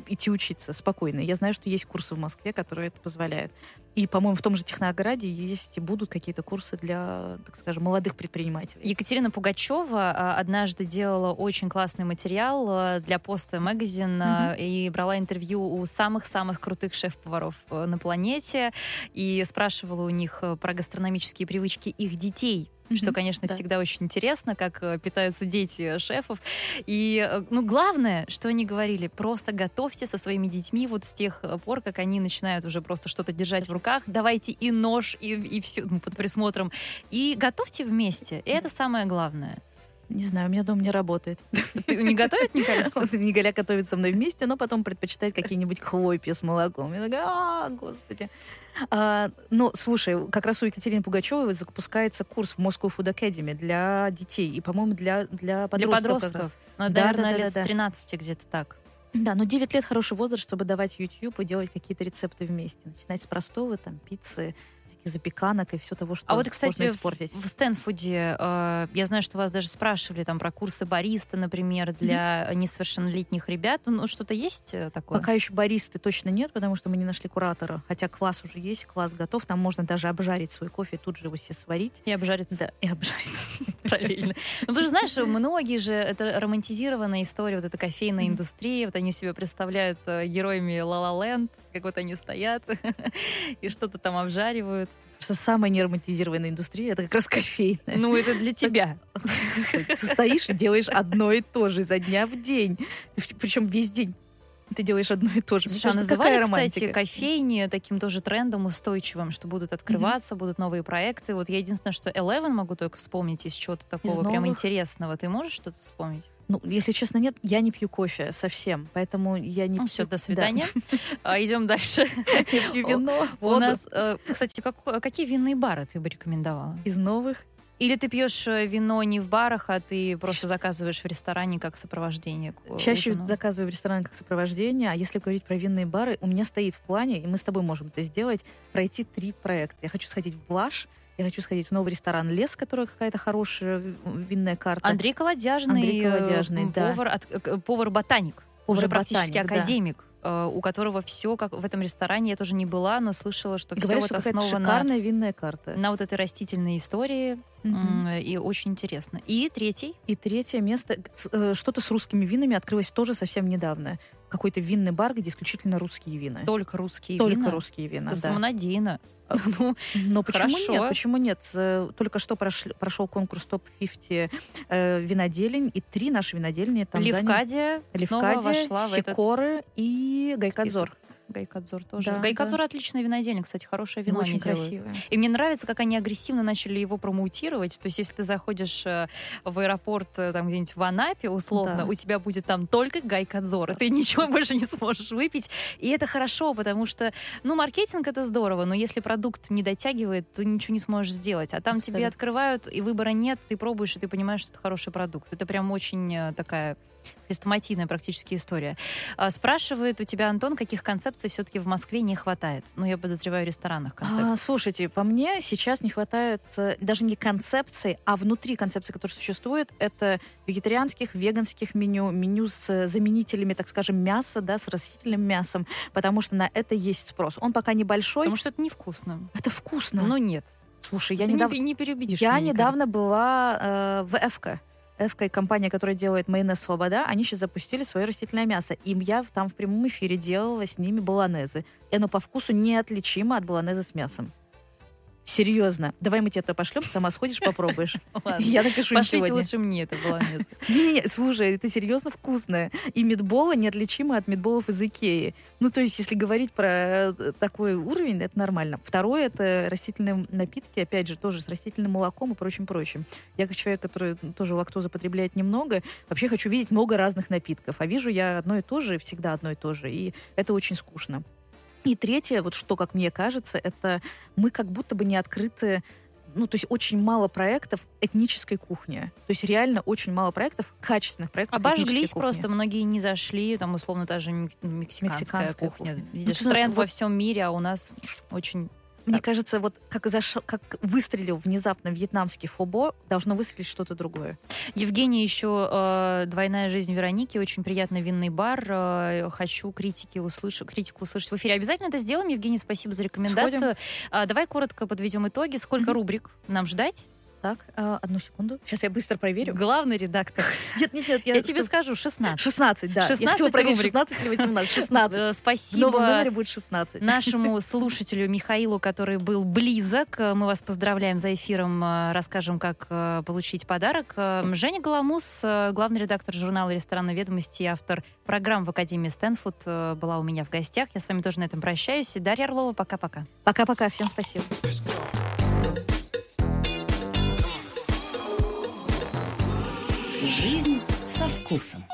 Speaker 3: идти учиться спокойно. Я знаю, что есть курсы в Москве, которые это позволяют. И, по-моему, в том же Технограде есть и будут какие-то курсы для, так скажем, молодых предпринимателей.
Speaker 2: Екатерина Пугачева а, однажды делала очень классный материал а, для поста магазин mm-hmm. и брала интервью у самых-самых крутых шеф-поваров э, на планете и спрашивала у них э, про гастрономические привычки их детей что, конечно, да. всегда очень интересно, как э, питаются дети шефов. И, э, ну, главное, что они говорили, просто готовьте со своими детьми вот с тех э, пор, как они начинают уже просто что-то держать в руках, давайте и нож, и, и все ну, под присмотром, и готовьте вместе. И это самое главное.
Speaker 3: Не знаю, у меня дом не работает. [laughs]
Speaker 2: Ты не готовит Николя? [laughs]
Speaker 3: Николя готовит со мной вместе, но потом предпочитает какие-нибудь хлопья с молоком. Я такая, а, господи. А, ну, слушай, как раз у Екатерины Пугачевой запускается курс в Moscow Food Academy для детей и, по-моему, для, для подростков.
Speaker 2: Для подростков. Ну, да, наверное, да, да, лет да, с 13 где-то так.
Speaker 3: Да, но 9 лет хороший возраст, чтобы давать YouTube и делать какие-то рецепты вместе. Начинать с простого, там, пиццы, всяких запеканок и все того, что
Speaker 2: А вот, кстати, испортить. в Стэнфуде, э, я знаю, что вас даже спрашивали там про курсы бариста, например, для mm-hmm. несовершеннолетних ребят. Ну, что-то есть э, такое?
Speaker 3: Пока еще баристы точно нет, потому что мы не нашли куратора. Хотя квас уже есть, квас готов. Там можно даже обжарить свой кофе, тут же его все сварить.
Speaker 2: И обжариться.
Speaker 3: Да, и обжариться. [laughs]
Speaker 2: Параллельно. Ну, вы же знаешь, многие же, это романтизированная история, вот эта кофейная индустрия, вот они себе представляют э, героями Ла Ленд, как вот они стоят [laughs] и что-то там обжаривают.
Speaker 3: Что самая неароматизированная индустрия это как раз кофейная.
Speaker 2: Ну, это для тебя. [laughs]
Speaker 3: Ты стоишь и делаешь одно и то же изо дня в день. Причем весь день ты делаешь одно и то же.
Speaker 2: Слушай, а называли, кстати, кофейни таким тоже трендом устойчивым, что будут открываться, mm-hmm. будут новые проекты. Вот я единственное, что Eleven могу только вспомнить из чего-то такого из прям интересного. Ты можешь что-то вспомнить?
Speaker 3: Ну, если честно, нет, я не пью кофе совсем, поэтому я не...
Speaker 2: Ну, все, до свидания. [laughs] А, идем дальше. [laughs]
Speaker 3: Я пью вино,
Speaker 2: У нас, э, кстати, какие винные бары ты бы рекомендовала?
Speaker 3: Из новых?
Speaker 2: Или ты пьешь э, вино не в барах, а ты просто заказываешь в ресторане как сопровождение?
Speaker 3: Чаще ужину? заказываю в ресторане как сопровождение, а если говорить про винные бары, у меня стоит в плане, и мы с тобой можем это сделать, пройти три проекта. Я хочу сходить в Блаш, я хочу сходить в новый ресторан «Лес», который какая-то хорошая винная карта.
Speaker 2: Андрей Колодяжный, Андрей Колодяжный повар, да. от, повар-ботаник, повар уже практически академик. Да Э, у которого все как в этом ресторане, я тоже не была, но слышала, что все вот основано
Speaker 3: шикарная винная карта.
Speaker 2: на вот этой растительной истории, mm-hmm. и очень интересно. И третий?
Speaker 3: И третье место, э, что-то с русскими винами открылось тоже совсем недавно. Какой-то винный бар, где исключительно русские вина.
Speaker 2: Только русские
Speaker 3: Только
Speaker 2: вина?
Speaker 3: Только русские вина,
Speaker 2: Это да. самонадеянно. [laughs]
Speaker 3: Ну, но почему Хорошо. нет? Почему нет? Э, только что прошли, прошел конкурс топ-50 э, виноделень, и три наши винодельни там
Speaker 2: Левкадия,
Speaker 3: заняли. Левкадия, вошла Сикоры в этот и Гайкадзор. Список.
Speaker 2: Гайкадзор тоже. Да, Гайкадзор да. отличное винодельня, кстати, хорошее вино
Speaker 3: Очень красивое.
Speaker 2: И мне нравится, как они агрессивно начали его промоутировать. То есть, если ты заходишь э, в аэропорт э, там где-нибудь в Анапе, условно, да. у тебя будет там только Гайкадзор, и ты ничего больше не сможешь выпить. И это хорошо, потому что, ну, маркетинг это здорово, но если продукт не дотягивает, то ничего не сможешь сделать. А там Абсолютно. тебе открывают, и выбора нет, ты пробуешь, и ты понимаешь, что это хороший продукт. Это прям очень э, такая хрестоматийная практически история. А, спрашивает у тебя, Антон, каких концепций все-таки в Москве не хватает? Ну, я подозреваю, ресторанных концепций. А,
Speaker 3: слушайте, по мне сейчас не хватает э, даже не концепций, а внутри концепции, которые существуют, это вегетарианских, веганских меню, меню с заменителями, так скажем, мяса, да, с растительным мясом, потому что на это есть спрос. Он пока небольшой.
Speaker 2: Потому что это невкусно.
Speaker 3: Это вкусно.
Speaker 2: Ну, нет.
Speaker 3: Слушай, я недавно...
Speaker 2: Не, переубедишь
Speaker 3: Я недавно была э, в ФК. Эвка компания, которая делает майонез «Свобода», они сейчас запустили свое растительное мясо. И я там в прямом эфире делала с ними баланезы. И оно по вкусу неотличимо от баланеза с мясом. Серьезно. Давай мы тебе это пошлем, сама сходишь, попробуешь. [laughs] Я напишу им сегодня.
Speaker 2: лучше мне это болонез. [laughs]
Speaker 3: Не-не-не, слушай, это серьезно вкусное. И медбола неотличима от медболов из Икеи. Ну, то есть, если говорить про э, такой уровень, это нормально. Второе, это растительные напитки, опять же, тоже с растительным молоком и прочим-прочим. Я как человек, который тоже лактозу потребляет немного, вообще хочу видеть много разных напитков. А вижу я одно и то же, всегда одно и то же. И это очень скучно. И третье, вот что, как мне кажется, это мы как будто бы не открыты ну, то есть очень мало проектов этнической кухни. То есть реально очень мало проектов, качественных проектов
Speaker 2: Обожглись просто, многие не зашли, там, условно, даже мек- мексиканская,
Speaker 3: Мексиканская
Speaker 2: кухня.
Speaker 3: кухня. Ну,
Speaker 2: тренд во
Speaker 3: вот-
Speaker 2: всем мире, а у нас очень...
Speaker 3: Мне кажется, вот как, зашел, как выстрелил внезапно вьетнамский фобо, должно выстрелить что-то другое.
Speaker 2: Евгений еще э, «Двойная жизнь Вероники», очень приятный винный бар. Э, хочу критики услышать, критику услышать в эфире. Обязательно это сделаем. Евгений, спасибо за рекомендацию. А, давай коротко подведем итоги. Сколько
Speaker 3: Мгм.
Speaker 2: рубрик нам ждать?
Speaker 3: Так, э, одну секунду. Сейчас я быстро проверю.
Speaker 2: Главный редактор.
Speaker 3: Нет, нет, нет.
Speaker 2: Я, тебе скажу, 16.
Speaker 3: 16, да. я
Speaker 2: 16
Speaker 3: хотела проверить,
Speaker 2: рубрик.
Speaker 3: 16 или 18. 16.
Speaker 2: Э,
Speaker 3: В
Speaker 2: Спасибо.
Speaker 3: новом номере будет 16.
Speaker 2: нашему [laughs] слушателю Михаилу, который был близок. Э, Мы вас поздравляем за эфиром, расскажем, как получить подарок. Женя Голомус, главный редактор журнала «Ресторанные ведомости» и автор программ в Академии Стэнфорд, э, была у меня в гостях. Я с вами тоже на этом прощаюсь. Дарья Орлова, пока-пока.
Speaker 3: Пока-пока. Всем спасибо.
Speaker 1: Жизнь со вкусом.